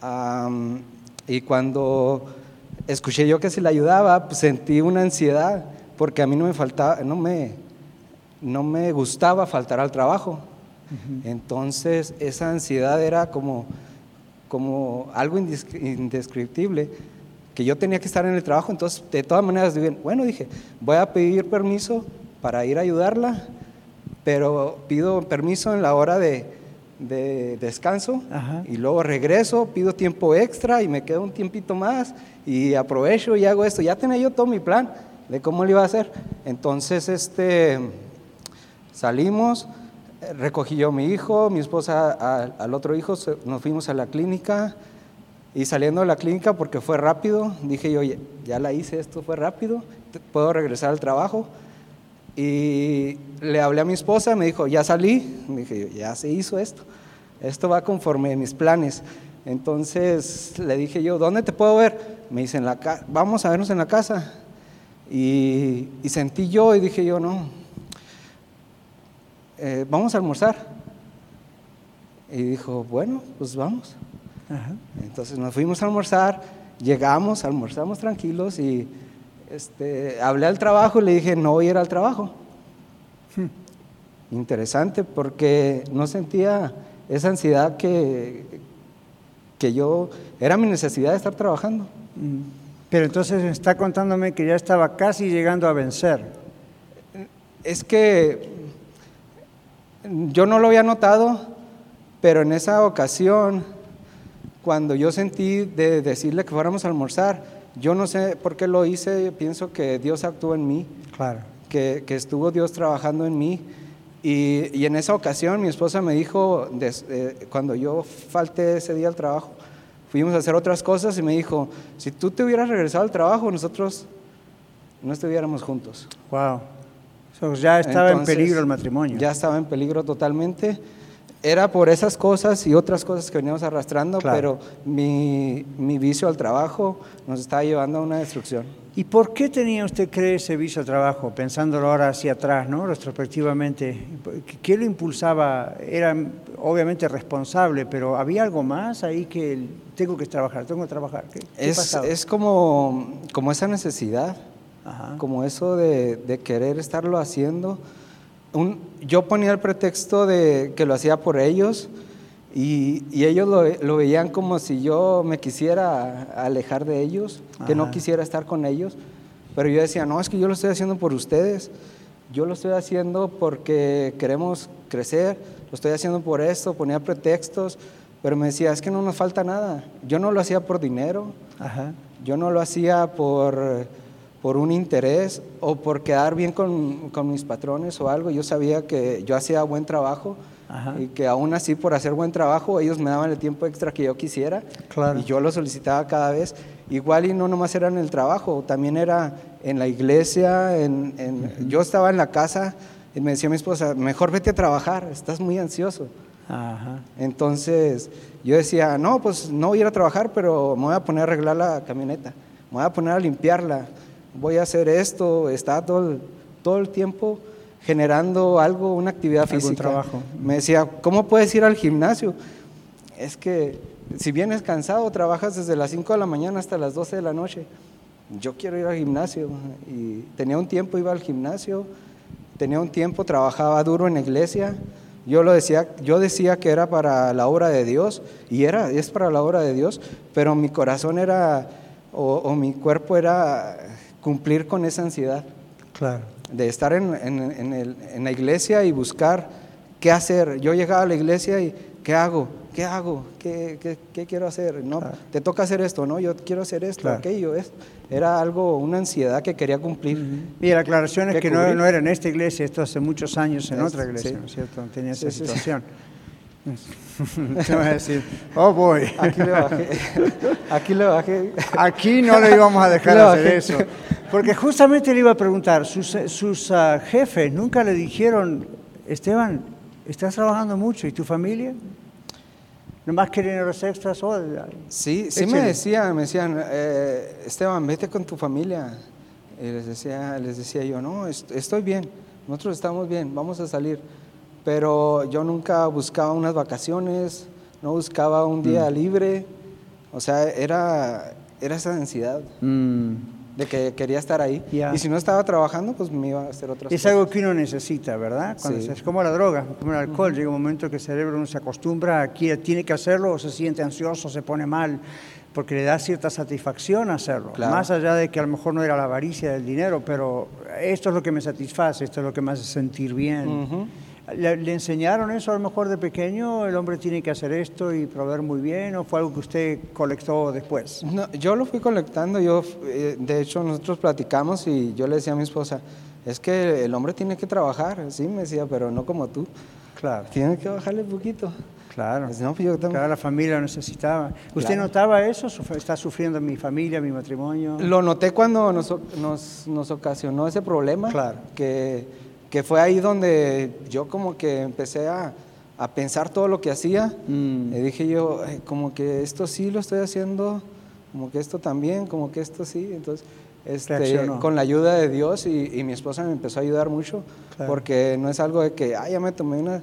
am, y cuando escuché yo que si la ayudaba, pues sentí una ansiedad porque a mí no me faltaba, no me, no me gustaba faltar al trabajo. Entonces esa ansiedad era como, como algo indescriptible, que yo tenía que estar en el trabajo, entonces de todas maneras, bueno, dije, voy a pedir permiso para ir a ayudarla, pero pido permiso en la hora de, de descanso Ajá. y luego regreso, pido tiempo extra y me quedo un tiempito más y aprovecho y hago esto. Ya tenía yo todo mi plan de cómo lo iba a hacer. Entonces, este, salimos, recogí yo a mi hijo, mi esposa a- al otro hijo, nos fuimos a la clínica y saliendo de la clínica porque fue rápido, dije yo, "Ya- la hice, esto fue rápido, puedo regresar al trabajo. Y le hablé a mi esposa, me dijo, ya salí, me dije, ya se hizo esto, esto va conforme a mis planes. Entonces le dije yo, ¿dónde te puedo ver? Me dice, en la ca- vamos a vernos en la casa. Y, y sentí yo y dije yo, no, eh, vamos a almorzar. Y dijo, bueno, pues vamos. Ajá. Entonces nos fuimos a almorzar, llegamos, almorzamos tranquilos y este, hablé al trabajo y le dije, no voy a ir al trabajo. Interesante porque no sentía esa ansiedad que, que yo, era mi necesidad de estar trabajando. Mm. Pero entonces está contándome que ya estaba casi llegando a vencer. Es que yo no lo había notado, pero en esa ocasión, cuando yo sentí de decirle que fuéramos a almorzar, yo no sé por qué lo hice, pienso que Dios actuó en mí, Claro. que, que estuvo Dios trabajando en mí. Y, y en esa ocasión mi esposa me dijo, des- eh, cuando yo falté ese día al trabajo, fuimos a hacer otras cosas y me dijo, si tú te hubieras regresado al trabajo, nosotros no estuviéramos juntos. Wow. So, ya estaba Entonces, en peligro el matrimonio. Ya estaba en peligro totalmente. Era por esas cosas y otras cosas que veníamos arrastrando, Claro. pero mi, mi vicio al trabajo nos estaba llevando a una destrucción. ¿Y por qué tenía usted cree ese vicio al trabajo, pensándolo ahora hacia atrás, ¿no? retrospectivamente? ¿Qué- ¿Qué lo impulsaba? Era obviamente responsable, pero ¿había algo más ahí que tengo que trabajar, tengo que trabajar? ¿Qué, qué Es, pasaba? es como, como esa necesidad, Ajá. como eso de, de querer estarlo haciendo. Un- yo ponía el pretexto de que lo hacía por ellos y, y ellos lo, lo veían como si yo me quisiera alejar de ellos, que no quisiera estar con ellos. Pero yo decía, no, es que yo lo estoy haciendo por ustedes. Yo lo estoy haciendo porque queremos crecer, lo estoy haciendo por esto, ponía pretextos, pero me decía, es que no nos falta nada. Yo no lo hacía por dinero, Ajá. yo no lo hacía por, por un interés o por quedar bien con, con mis patrones o algo. Yo sabía que yo hacía buen trabajo Ajá. y que aún así por hacer buen trabajo ellos me daban el tiempo extra que yo quisiera Claro. y yo lo solicitaba cada vez. Igual y no nomás era en el trabajo, también era en la iglesia, en, en- yo estaba en la casa y me decía mi esposa, mejor vete a trabajar, estás muy ansioso. Ajá. Entonces yo decía, no, pues no voy a ir a trabajar, pero me voy a poner a arreglar la camioneta, me voy a poner a limpiarla, voy a hacer esto, estaba todo el, todo el tiempo generando algo, una actividad Algún física. trabajo. Me decía, ¿cómo puedes ir al gimnasio? Es que si vienes cansado, trabajas desde las 5 de la mañana hasta las 12 de la noche. Yo quiero ir al gimnasio. Y tenía un tiempo, iba al gimnasio, tenía un tiempo, trabajaba duro en la iglesia. Yo lo decía, yo decía que era para la obra de Dios, y era, es para la obra de Dios, pero mi corazón era, o, o mi cuerpo era cumplir con esa ansiedad Claro. de estar en, en- en el- en la iglesia y buscar qué hacer. Yo llegaba a la iglesia y ¿qué hago? ¿Qué hago? ¿Qué, qué- qué quiero hacer? No, Claro. te toca hacer esto, ¿no? Yo quiero hacer esto, Claro. aquello. Es, era algo, una ansiedad que quería cumplir. Y la aclaración es ¿Qué que no, no era en esta iglesia, esto hace muchos años en Es- otra iglesia, sí. ¿no es cierto? Tenía Sí, esa sí. situación. Te voy a decir, oh boy, Aquí le bajé. Aquí le bajé. aquí no le íbamos a dejar hacer eso. Porque justamente le iba a preguntar, sus, sus ah, jefes nunca le dijeron, Esteban, estás trabajando mucho. ¿Y tu familia? ¿Nomás quieren horas extras? Oh, sí, sí me decían, me decían, eh, Esteban, vete con tu familia. Y les decía, les decía yo, no, estoy bien, nosotros estamos bien, vamos a salir. Pero yo nunca buscaba unas vacaciones, no buscaba un día mm. libre. O sea, era, era esa densidad. Mm de que quería estar ahí. Y si no estaba trabajando, pues me iba a hacer otras es algo que uno necesita, ¿verdad? Es como la droga, como el alcohol. Llega un momento que el cerebro no se acostumbra, aquí tiene que hacerlo, o se siente ansioso, se pone mal, porque le da cierta satisfacción hacerlo. Más allá de que a lo mejor no era la avaricia del dinero, pero esto es lo que me satisface, esto es lo que me hace sentir bien. ¿Le, enseñaron eso a lo mejor de pequeño? ¿El hombre tiene que hacer esto y proveer muy bien? ¿O fue algo que usted colectó después? No, yo lo fui colectando. Yo, eh, de hecho, nosotros platicamos y yo le decía a mi esposa, es que el hombre tiene que trabajar. Sí, me decía, pero no como tú. Claro. Tiene que bajarle un poquito. Claro. Pues no, pues yo claro, la familia lo necesitaba. ¿Usted notaba eso? ¿Está sufriendo mi familia, mi matrimonio? Lo noté cuando nos, nos, nos ocasionó ese problema. Claro. Que que fue ahí donde yo como que empecé a, a pensar todo lo que hacía. Mm. Y dije yo, como que esto sí lo estoy haciendo, como que esto también, como que esto sí. Entonces, este, con la ayuda de Dios y, mi esposa me empezó a ayudar mucho, porque no es algo de que, ah, ya me tomé una,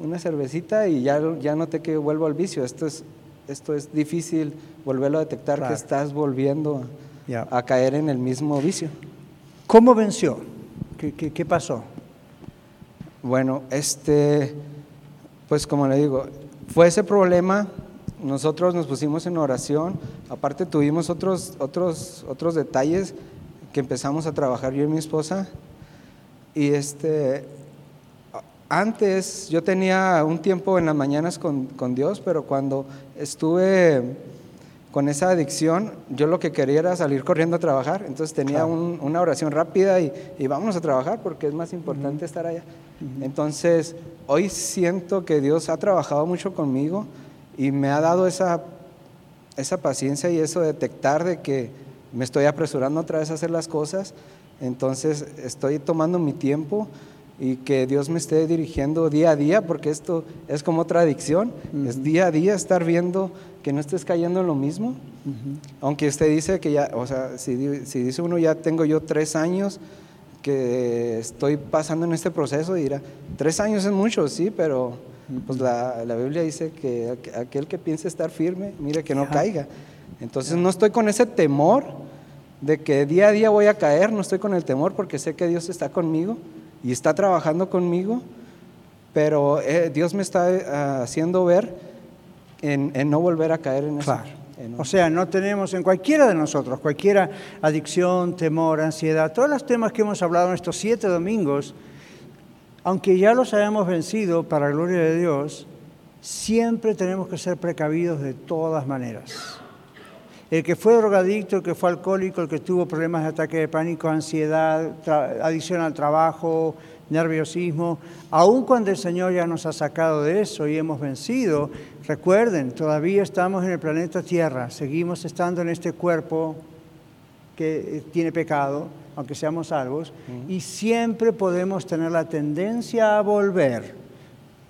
una cervecita y ya, ya noté que vuelvo al vicio. Esto es, esto es difícil volverlo a detectar que estás volviendo a, caer en el mismo vicio. ¿Cómo venció? ¿Qué, qué, qué pasó? Bueno, este, pues como le digo, fue ese problema, nosotros nos pusimos en oración, aparte tuvimos otros, otros, otros detalles que empezamos a trabajar yo y mi esposa, y este, antes yo tenía un tiempo en las mañanas con, Dios, pero cuando estuve con esa adicción, yo lo que quería era salir corriendo a trabajar. Entonces tenía una oración rápida y, y, vamos a trabajar porque es más importante estar allá. Entonces, hoy siento que Dios ha trabajado mucho conmigo y me ha dado esa, esa paciencia y eso de detectar de que me estoy apresurando otra vez a hacer las cosas. Entonces, estoy tomando mi tiempo y que Dios me esté dirigiendo día a día, porque esto es como otra adicción, es día a día estar viendo que no estés cayendo en lo mismo. Aunque usted dice que ya, o sea, si, si dice uno ya tengo yo tres años, que estoy pasando en este proceso dirá, tres años es mucho, sí, pero pues la, la Biblia dice que aquel que piense estar firme, mire que no caiga. Entonces no estoy con ese temor de que día a día voy a caer, no estoy con el temor porque sé que Dios está conmigo y está trabajando conmigo, pero eh, Dios me está eh, haciendo ver en, no volver a caer en eso. O sea, no tenemos en cualquiera de nosotros, cualquiera adicción, temor, ansiedad, todos los temas que hemos hablado en estos siete domingos, aunque ya los hayamos vencido para la gloria de Dios, siempre tenemos que ser precavidos de todas maneras. El que fue drogadicto, el que fue alcohólico, el que tuvo problemas de ataque de pánico, ansiedad, adicción al trabajo, nerviosismo, aun cuando el Señor ya nos ha sacado de eso y hemos vencido, recuerden, todavía estamos en el planeta Tierra, seguimos estando en este cuerpo que tiene pecado, aunque seamos salvos, y siempre podemos tener la tendencia a volver.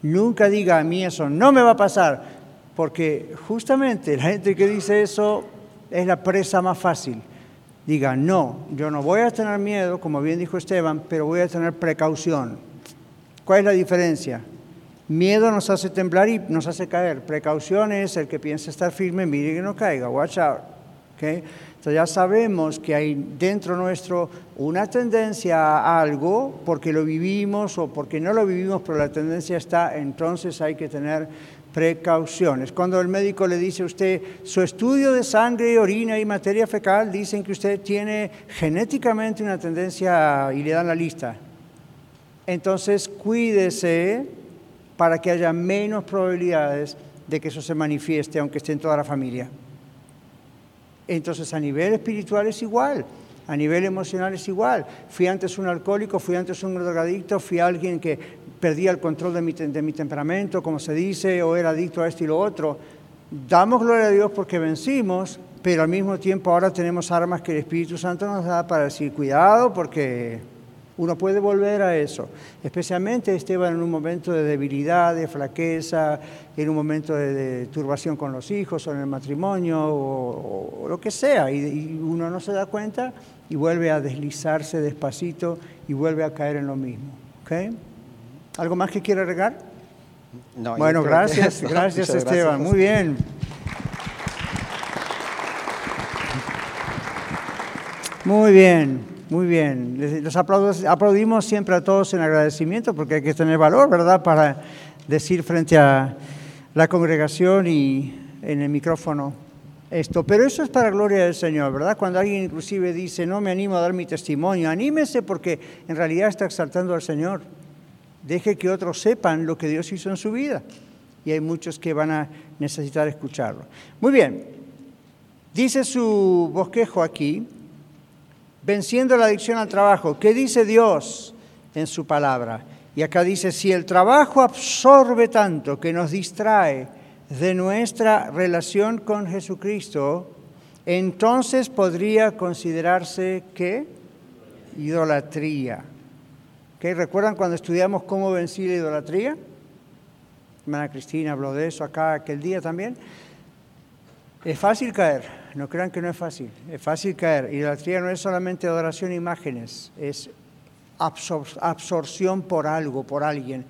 Nunca diga a mí eso, no me va a pasar, porque justamente la gente que dice eso es la presa más fácil diga, no, yo no voy a tener miedo, como bien dijo Esteban, pero voy a tener precaución. ¿Cuál es la diferencia? Miedo nos hace temblar y nos hace caer. Precaución es el que piensa estar firme, mire que no caiga, watch out. ¿okay? Entonces ya sabemos que hay dentro nuestro una tendencia a algo, porque lo vivimos o porque no lo vivimos, pero la tendencia está, entonces hay que tener precauciones. Cuando el médico le dice a usted, su estudio de sangre, orina y materia fecal dicen que usted tiene genéticamente una tendencia y le dan la lista. Entonces cuídese para que haya menos probabilidades de que eso se manifieste, aunque esté en toda la familia. Entonces a nivel espiritual es igual. A nivel emocional es igual. Fui antes un alcohólico, fui antes un drogadicto, fui alguien que perdía el control de mi, de mi temperamento, como se dice, o era adicto a esto y lo otro. Damos gloria a Dios porque vencimos, pero al mismo tiempo ahora tenemos armas que el Espíritu Santo nos da para decir, cuidado porque Uno puede volver a eso, especialmente Esteban en un momento de debilidad, de flaqueza, en un momento de, turbación con los hijos o en el matrimonio o, lo que sea, y, uno no se da cuenta y vuelve a deslizarse despacito y vuelve a caer en lo mismo. ¿okay? ¿Algo más que quiere regar? No, bueno, gracias, gracias Esteban, muy bien. Muy bien. Muy bien. Los aplaudimos siempre a todos en agradecimiento porque hay que tener valor, ¿verdad?, para decir frente a la congregación y en el micrófono esto. Pero eso es para gloria del Señor, ¿verdad? Cuando alguien inclusive dice, no me animo a dar mi testimonio, anímese porque en realidad está exaltando al Señor. Deje que otros sepan lo que Dios hizo en su vida. Y hay muchos que van a necesitar escucharlo. Muy bien. Dice su bosquejo aquí, venciendo la adicción al trabajo. ¿Qué dice Dios en su palabra? Y acá dice, si el trabajo absorbe tanto que nos distrae de nuestra relación con Jesucristo, entonces podría considerarse que idolatría. ¿Recuerdan cuando estudiamos cómo vencí la idolatría? Hermana Cristina habló de eso acá aquel día también. Es fácil caer no crean que no es fácil, es fácil caer. Idolatría no es solamente adoración a imágenes, es absorción por algo, por alguien.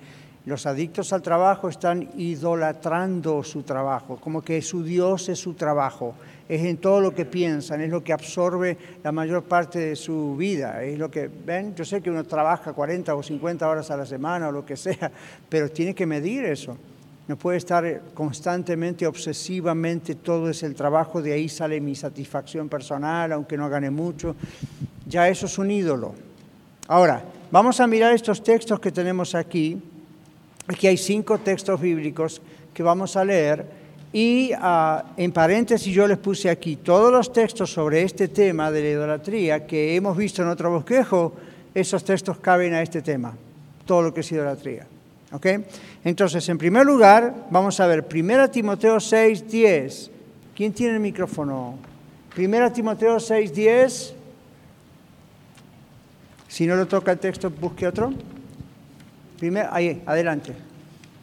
Los adictos al trabajo están idolatrando su trabajo, como que su Dios es su trabajo, es en todo lo que piensan, es lo que absorbe la mayor parte de su vida, es lo que, ven, yo sé que uno trabaja 40 o 50 horas a la semana o lo que sea, pero tiene que medir eso. No puede estar constantemente, obsesivamente, todo es el trabajo, de ahí sale mi satisfacción personal, aunque no gane mucho. Ya eso es un ídolo. Ahora, vamos a mirar estos textos que tenemos aquí. Aquí hay cinco textos bíblicos que vamos a leer y ah, en paréntesis yo les puse aquí todos los textos sobre este tema de la idolatría que hemos visto en otro bosquejo, esos textos caben a este tema, todo lo que es idolatría. Entonces, en primer lugar, vamos a ver 1 Timoteo 6, 10. ¿Quién tiene el micrófono? 1 Timoteo 6, 10. Si no lo toca el texto, busque otro. Primero, ahí, adelante.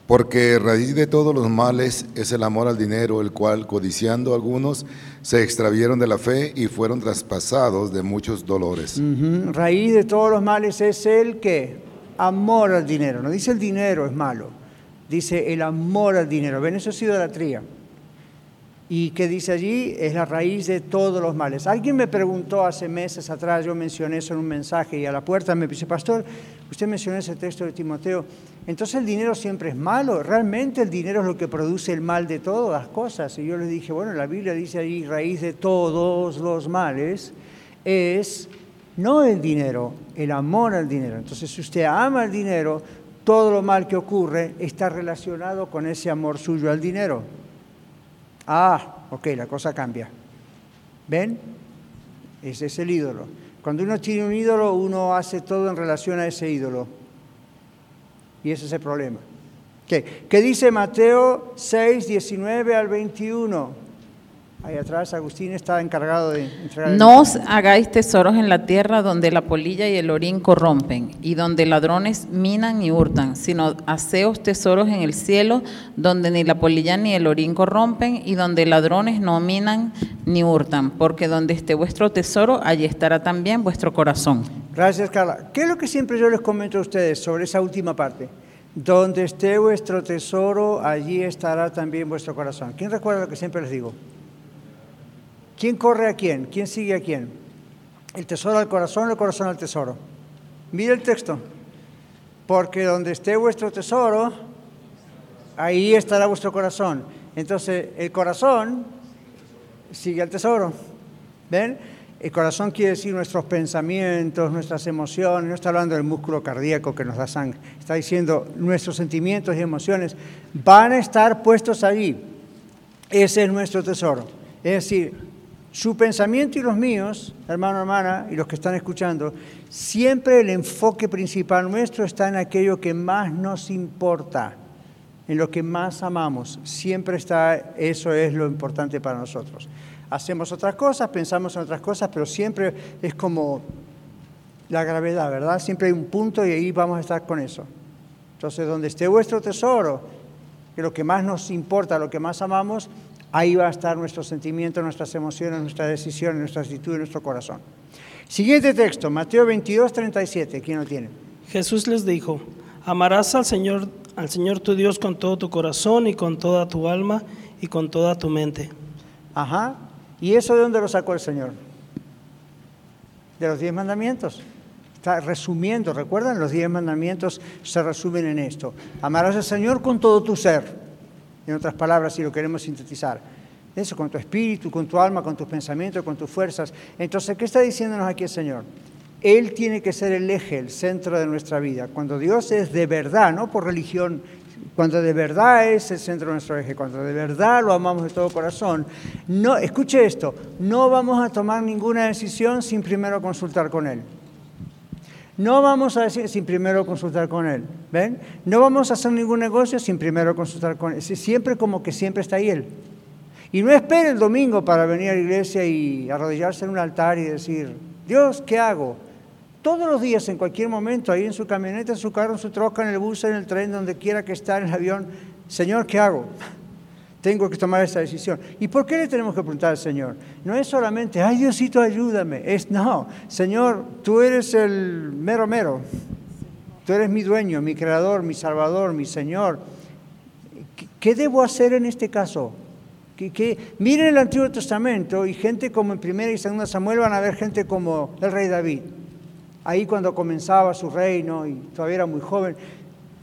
Porque raíz de todos los males es el amor al dinero, el cual, codiciando algunos, se extravieron de la fe y fueron traspasados de muchos dolores. Raíz de todos los males es el que amor al dinero. No dice el dinero es malo, dice el amor al dinero. ¿Ven? Eso es idolatría. ¿Y qué dice allí? Es la raíz de todos los males. Alguien me preguntó hace meses atrás, yo mencioné eso en un mensaje y a la puerta me dice, pastor, usted mencionó ese texto de Timoteo, entonces el dinero siempre es malo, realmente el dinero es lo que produce el mal de todas las cosas. Y yo le dije, bueno, la Biblia dice allí, raíz de todos los males es no el dinero, el amor al dinero. Entonces, si usted ama el dinero, todo lo mal que ocurre está relacionado con ese amor suyo al dinero. Ah, ok, la cosa cambia. ¿Ven? Ese es el ídolo. Cuando uno tiene un ídolo, uno hace todo en relación a ese ídolo. Y ese es el problema. ¿Qué, ¿Qué dice Mateo 6, 19 al 21? Ahí atrás Agustín está encargado de entregar. No os hagáis tesoros en la tierra donde la polilla y el orín corrompen y donde ladrones minan y hurtan, sino haceos tesoros en el cielo donde ni la polilla ni el orín corrompen y donde ladrones no minan ni hurtan, porque donde esté vuestro tesoro, allí estará también vuestro corazón. Gracias, Carla. ¿Qué es lo que siempre yo les comento a ustedes sobre esa última parte? Donde esté vuestro tesoro, allí estará también vuestro corazón. ¿Quién recuerda lo que siempre les digo? ¿Quién corre a quién? ¿Quién sigue a quién? ¿El tesoro al corazón o el corazón al tesoro? Mire el texto. Porque donde esté vuestro tesoro, ahí estará vuestro corazón. Entonces, el corazón sigue al tesoro. ¿Ven? El corazón quiere decir nuestros pensamientos, nuestras emociones, no está hablando del músculo cardíaco que nos da sangre, está diciendo nuestros sentimientos y emociones van a estar puestos allí. Ese es nuestro tesoro. Es decir, su pensamiento y los míos, hermano, hermana, y los que están escuchando, siempre el enfoque principal nuestro está en aquello que más nos importa, en lo que más amamos. Siempre está, eso es lo importante para nosotros. Hacemos otras cosas, pensamos en otras cosas, pero siempre es como la gravedad, ¿verdad? Siempre hay un punto y ahí vamos a estar con eso. Entonces, donde esté vuestro tesoro, que lo que más nos importa, lo que más amamos, ahí va a estar nuestro sentimiento, nuestras emociones, nuestras decisiones, nuestra actitud, nuestro corazón. Siguiente texto, Mateo 22, 37. ¿Quién lo tiene? Jesús les dijo, amarás al Señor, al Señor tu Dios con todo tu corazón y con toda tu alma y con toda tu mente. Ajá. ¿Y eso de dónde lo sacó el Señor? De los diez mandamientos. Está resumiendo, recuerdan, los diez mandamientos se resumen en esto. Amarás al Señor con todo tu ser. En otras palabras, si lo queremos sintetizar. Eso, con tu espíritu, con tu alma, con tus pensamientos, con tus fuerzas. Entonces, ¿qué está diciéndonos aquí el Señor? Él tiene que ser el eje, el centro de nuestra vida. Cuando Dios es de verdad, no por religión, cuando de verdad es el centro de nuestro eje, cuando de verdad lo amamos de todo corazón, no, escuche esto, no vamos a tomar ninguna decisión sin primero consultar con Él. No vamos a decir sin primero consultar con Él. ¿Ven? No vamos a hacer ningún negocio sin primero consultar con Él. Siempre como que siempre está ahí Él. Y no espere el domingo para venir a la iglesia y arrodillarse en un altar y decir, Dios, ¿qué hago? Todos los días, en cualquier momento, ahí en su camioneta, en su carro, en su troca, en el bus, en el tren, donde quiera que esté, en el avión, Señor, ¿qué hago? Tengo que tomar esta decisión. ¿Y por qué le tenemos que preguntar al Señor? No es solamente, ay Diosito, ayúdame. Es, no, Señor, tú eres el mero mero. Tú eres mi dueño, mi creador, mi salvador, mi Señor. ¿Qué debo hacer en este caso? Miren el Antiguo Testamento y gente como en Primera y Segunda Samuel van a ver gente como el rey David. Ahí cuando comenzaba su reino y todavía era muy joven,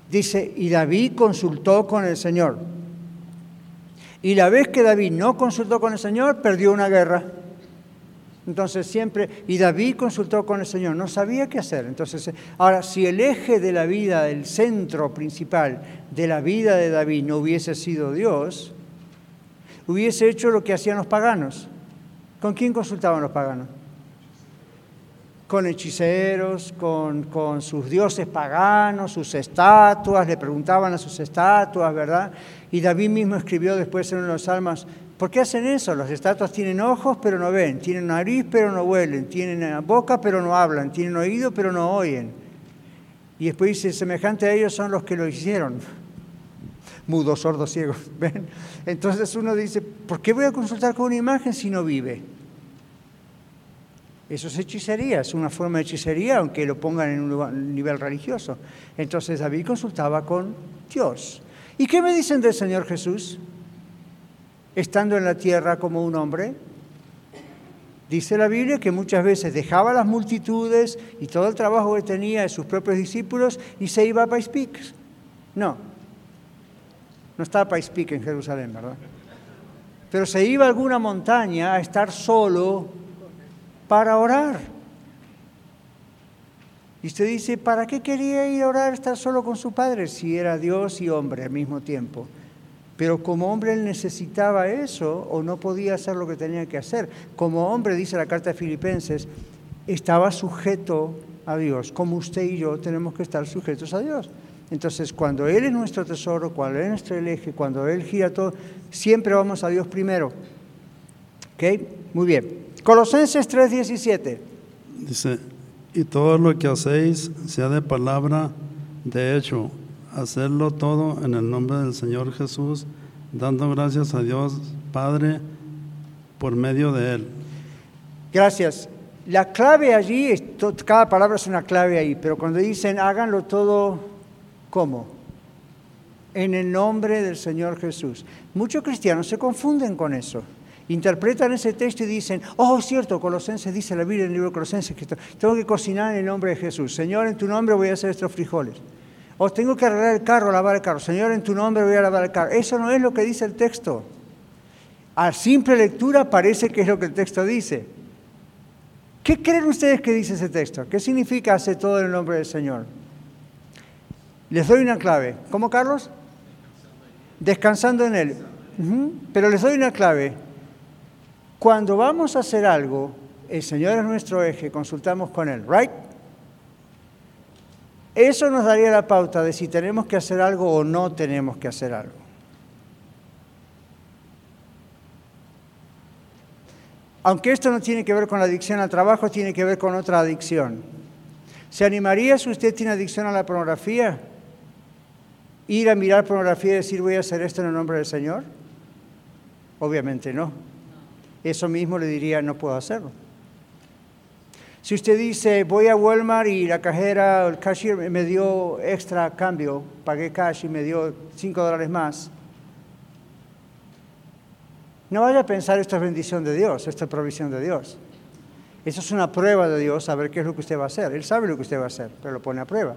dice, y David consultó con el Señor. Y la vez que David no consultó con el Señor, perdió una guerra. Entonces siempre, y David consultó con el Señor, no sabía qué hacer. Entonces, ahora, si el eje de la vida, el centro principal de la vida de David no hubiese sido Dios, hubiese hecho lo que hacían los paganos. ¿Con quién consultaban los paganos? Con hechiceros, con, con sus dioses paganos, sus estatuas, le preguntaban a sus estatuas, ¿verdad? Y David mismo escribió después en uno de los salmos, ¿por qué hacen eso? Las estatuas tienen ojos pero no ven, tienen nariz pero no huelen, tienen boca pero no hablan, tienen oído pero no oyen. Y después dice, semejante a ellos son los que lo hicieron. Mudos, sordos, ciegos. ¿Ven? Entonces uno dice, ¿por qué voy a consultar con una imagen si no vive? Eso es hechicería, es una forma de hechicería, aunque lo pongan en un nivel religioso. Entonces David consultaba con Dios. ¿Y qué me dicen del Señor Jesús? Estando en la tierra como un hombre, dice la Biblia que muchas veces dejaba las multitudes y todo el trabajo que tenía de sus propios discípulos y se iba a Pais No, no estaba Pais en Jerusalén, ¿verdad? Pero se iba a alguna montaña a estar solo para orar. Y usted dice, ¿para qué quería ir a orar, estar solo con su padre si era Dios y hombre al mismo tiempo? Pero como hombre él necesitaba eso o no podía hacer lo que tenía que hacer. Como hombre, dice la carta de Filipenses, estaba sujeto a Dios, como usted y yo tenemos que estar sujetos a Dios. Entonces, cuando Él es nuestro tesoro, cuando Él es nuestro eje, cuando Él gira todo, siempre vamos a Dios primero. ¿Ok? Muy bien. Colosenses 3:17. Dice, y todo lo que hacéis, sea de palabra, de hecho, hacerlo todo en el nombre del Señor Jesús, dando gracias a Dios Padre por medio de Él. Gracias. La clave allí, cada palabra es una clave ahí, pero cuando dicen háganlo todo, ¿cómo? En el nombre del Señor Jesús. Muchos cristianos se confunden con eso interpretan ese texto y dicen, oh, cierto, Colosenses dice la Biblia en el libro de Colosenses que tengo que cocinar en el nombre de Jesús. Señor, en tu nombre voy a hacer estos frijoles. O tengo que arreglar el carro, lavar el carro. Señor, en tu nombre voy a lavar el carro. Eso no es lo que dice el texto. A simple lectura parece que es lo que el texto dice. ¿Qué creen ustedes que dice ese texto? ¿Qué significa hacer todo en el nombre del Señor? Les doy una clave. ¿Cómo, Carlos? Descansando en Él. Pero les doy una clave. Cuando vamos a hacer algo, el Señor es nuestro eje, consultamos con Él, ¿right? Eso nos daría la pauta de si tenemos que hacer algo o no tenemos que hacer algo. Aunque esto no tiene que ver con la adicción al trabajo, tiene que ver con otra adicción. ¿Se animaría si usted tiene adicción a la pornografía? Ir a mirar pornografía y decir voy a hacer esto en el nombre del Señor? Obviamente no. Eso mismo le diría no puedo hacerlo. Si usted dice voy a Walmart y la cajera, el cashier me dio extra cambio, pagué cash y me dio 5 dólares más, no vaya a pensar esto es bendición de Dios, esto es provisión de Dios. Eso es una prueba de Dios, saber qué es lo que usted va a hacer. Él sabe lo que usted va a hacer, pero lo pone a prueba.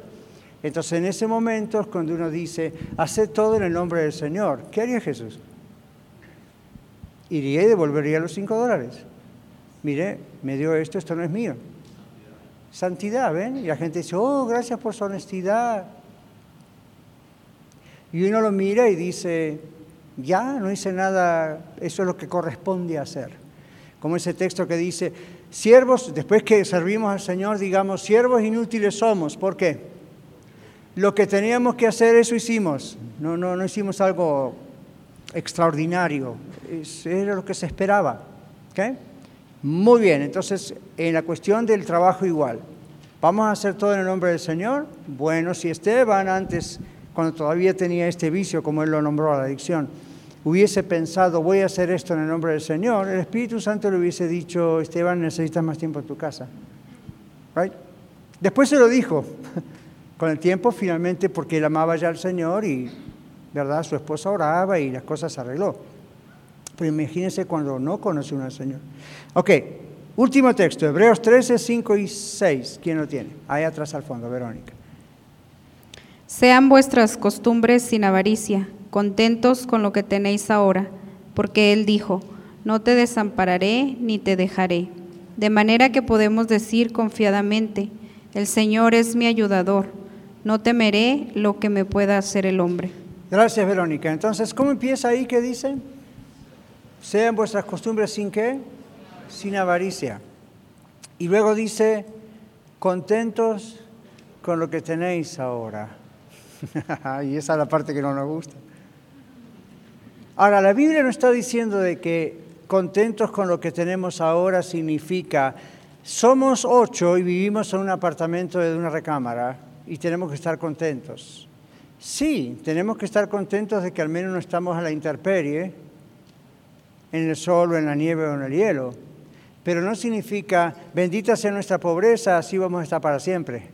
Entonces, en ese momento cuando uno dice, hace todo en el nombre del Señor. ¿Qué haría Jesús? Iría y devolvería los cinco dólares. Mire, me dio esto, esto no es mío. Santidad, ¿ven? Y la gente dice, oh, gracias por su honestidad. Y uno lo mira y dice, ya, no hice nada, eso es lo que corresponde hacer. Como ese texto que dice, Siervos, después que servimos al Señor, digamos, siervos inútiles somos. ¿Por qué? Lo que teníamos que hacer, eso hicimos. No, no, no hicimos algo extraordinario. era lo que se esperaba. Muy bien, entonces, en la cuestión del trabajo igual. ¿Vamos a hacer todo en el nombre del Señor? Bueno, si Esteban antes, cuando todavía tenía este vicio, como él lo nombró a la adicción, hubiese pensado, voy a hacer esto en el nombre del Señor, el Espíritu Santo le hubiese dicho, Esteban, necesitas más tiempo en tu casa. Después se lo dijo, con el tiempo finalmente, porque él amaba ya al Señor y, ¿verdad? Su esposa oraba y las cosas se arregló. Pero imagínense cuando no conoce uno al Señor. Ok, último texto, Hebreos 13, 5 y 6. ¿Quién lo tiene? Ahí atrás al fondo, Verónica. Sean vuestras costumbres sin avaricia contentos con lo que tenéis ahora, porque Él dijo, no te desampararé ni te dejaré. De manera que podemos decir confiadamente, el Señor es mi ayudador, no temeré lo que me pueda hacer el hombre. Gracias, Verónica. Entonces, ¿cómo empieza ahí que dice? Sean vuestras costumbres sin qué? Sin avaricia. Y luego dice, contentos con lo que tenéis ahora. y esa es la parte que no nos gusta. Ahora, la Biblia no está diciendo de que contentos con lo que tenemos ahora significa somos ocho y vivimos en un apartamento de una recámara y tenemos que estar contentos. Sí, tenemos que estar contentos de que al menos no estamos a la intemperie, en el sol o en la nieve o en el hielo. Pero no significa, bendita sea nuestra pobreza, así vamos a estar para siempre.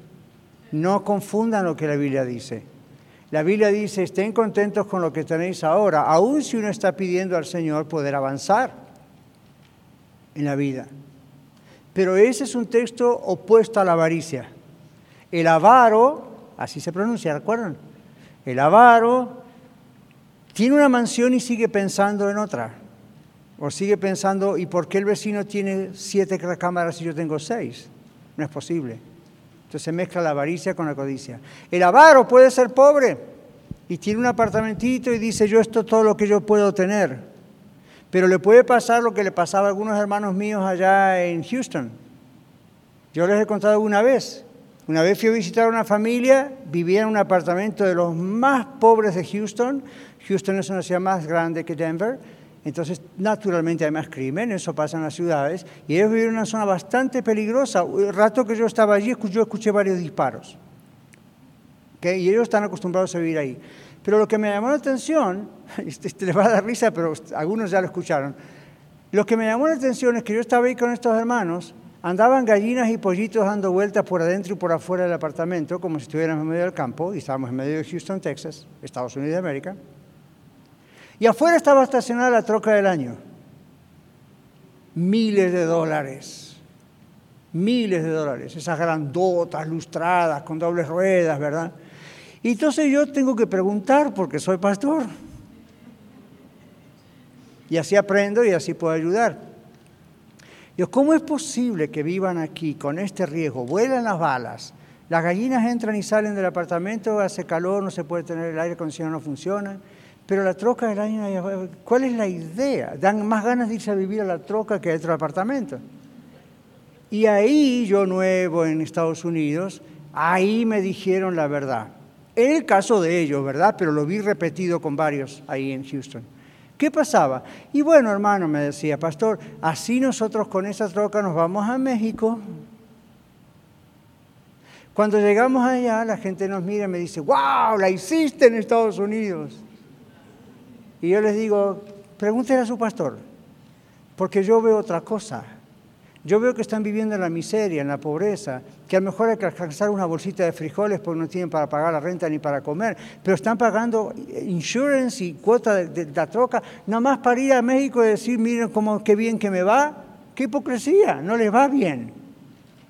No confundan lo que la Biblia dice. La Biblia dice, estén contentos con lo que tenéis ahora, aun si uno está pidiendo al Señor poder avanzar en la vida. Pero ese es un texto opuesto a la avaricia. El avaro, así se pronuncia, ¿recuerdan? El avaro tiene una mansión y sigue pensando en otra. O sigue pensando, ¿y por qué el vecino tiene siete cámaras y yo tengo seis? No es posible. Entonces se mezcla la avaricia con la codicia. El avaro puede ser pobre y tiene un apartamentito y dice, yo esto es todo lo que yo puedo tener. Pero le puede pasar lo que le pasaba a algunos hermanos míos allá en Houston. Yo les he contado una vez. Una vez fui a visitar a una familia, vivía en un apartamento de los más pobres de Houston. Houston es una ciudad más grande que Denver entonces, naturalmente hay más crimen, eso pasa en las ciudades, y ellos viven en una zona bastante peligrosa. El rato que yo estaba allí, yo escuché varios disparos. Y ellos están acostumbrados a vivir ahí. Pero lo que me llamó la atención, este, este, les va a dar risa, pero algunos ya lo escucharon, lo que me llamó la atención es que yo estaba ahí con estos hermanos, andaban gallinas y pollitos dando vueltas por adentro y por afuera del apartamento, como si estuviéramos en medio del campo, y estábamos en medio de Houston, Texas, Estados Unidos de América. Y afuera estaba estacionada la troca del año. Miles de dólares. Miles de dólares. Esas grandotas, lustradas, con dobles ruedas, ¿verdad? Y entonces yo tengo que preguntar porque soy pastor. Y así aprendo y así puedo ayudar. Yo, ¿cómo es posible que vivan aquí con este riesgo? Vuelan las balas, las gallinas entran y salen del apartamento, hace calor, no se puede tener el aire acondicionado, no funciona pero la troca del año, ¿cuál es la idea? Dan más ganas de irse a vivir a la troca que a otro apartamento. Y ahí, yo nuevo en Estados Unidos, ahí me dijeron la verdad. En el caso de ellos, ¿verdad? Pero lo vi repetido con varios ahí en Houston. ¿Qué pasaba? Y bueno, hermano, me decía, pastor, así nosotros con esa troca nos vamos a México. Cuando llegamos allá, la gente nos mira y me dice, wow, la hiciste en Estados Unidos. Y yo les digo, pregúntenle a su pastor, porque yo veo otra cosa. Yo veo que están viviendo en la miseria, en la pobreza, que a lo mejor hay que alcanzar una bolsita de frijoles porque no tienen para pagar la renta ni para comer, pero están pagando insurance y cuota de, la troca, nada más para ir a México y decir, miren cómo, qué bien que me va, qué hipocresía, no les va bien.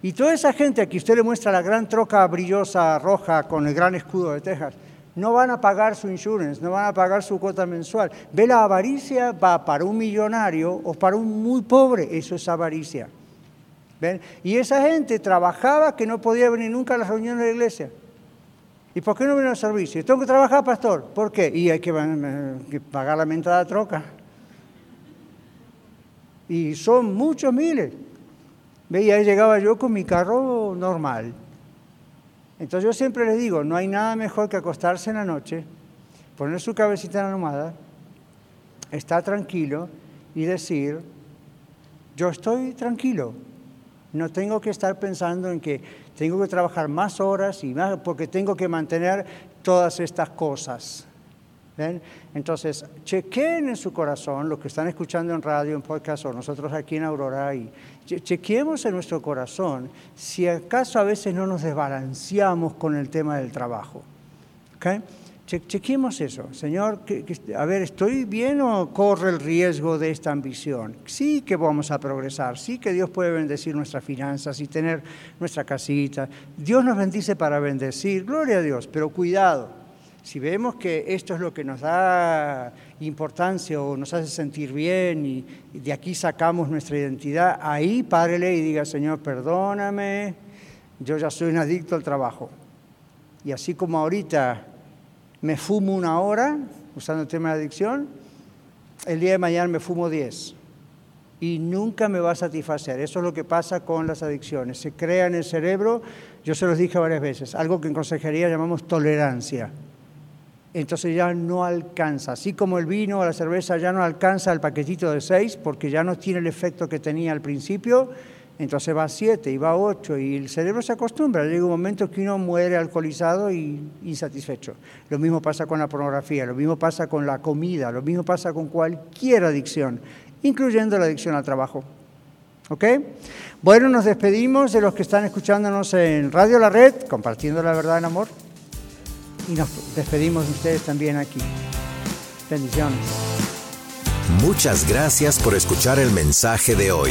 Y toda esa gente, aquí usted le muestra la gran troca brillosa roja con el gran escudo de Texas, no van a pagar su insurance, no van a pagar su cuota mensual. Ve, la avaricia va para un millonario o para un muy pobre, eso es avaricia. Y esa gente trabajaba que no podía venir nunca a las reuniones de la iglesia. ¿Y por qué no viene al servicio? Tengo que trabajar, pastor. ¿Por qué? Y hay que, pagar la mentada troca. Y son muchos miles. ¿Ve? Y ahí llegaba yo con mi carro normal. Entonces yo siempre les digo, no hay nada mejor que acostarse en la noche, poner su cabecita en la almohada, estar tranquilo y decir, yo estoy tranquilo, no tengo que estar pensando en que tengo que trabajar más horas y más porque tengo que mantener todas estas cosas. Entonces, chequeen en su corazón, los que están escuchando en radio, en podcast o nosotros aquí en Aurora, y chequeemos en nuestro corazón si acaso a veces no nos desbalanceamos con el tema del trabajo. ¿okay? Chequemos eso. Señor, a ver, ¿estoy bien o corre el riesgo de esta ambición? Sí que vamos a progresar, sí que Dios puede bendecir nuestras finanzas y tener nuestra casita. Dios nos bendice para bendecir, gloria a Dios, pero cuidado. Si vemos que esto es lo que nos da importancia o nos hace sentir bien y, de aquí sacamos nuestra identidad, ahí párele y diga, Señor, perdóname, yo ya soy un adicto al trabajo. Y así como ahorita me fumo una hora, usando el tema de adicción, el día de mañana me fumo diez. Y nunca me va a satisfacer. Eso es lo que pasa con las adicciones. Se crea en el cerebro, yo se los dije varias veces, algo que en consejería llamamos tolerancia. Entonces ya no alcanza. Así como el vino o la cerveza ya no alcanza el paquetito de seis, porque ya no tiene el efecto que tenía al principio, entonces va a siete y va a ocho y el cerebro se acostumbra. Llega un momento que uno muere alcoholizado y insatisfecho. Lo mismo pasa con la pornografía, lo mismo pasa con la comida, lo mismo pasa con cualquier adicción, incluyendo la adicción al trabajo. ¿Ok? Bueno, nos despedimos de los que están escuchándonos en Radio La Red, compartiendo la verdad en amor. Y nos despedimos de ustedes también aquí. Bendiciones. Muchas gracias por escuchar el mensaje de hoy.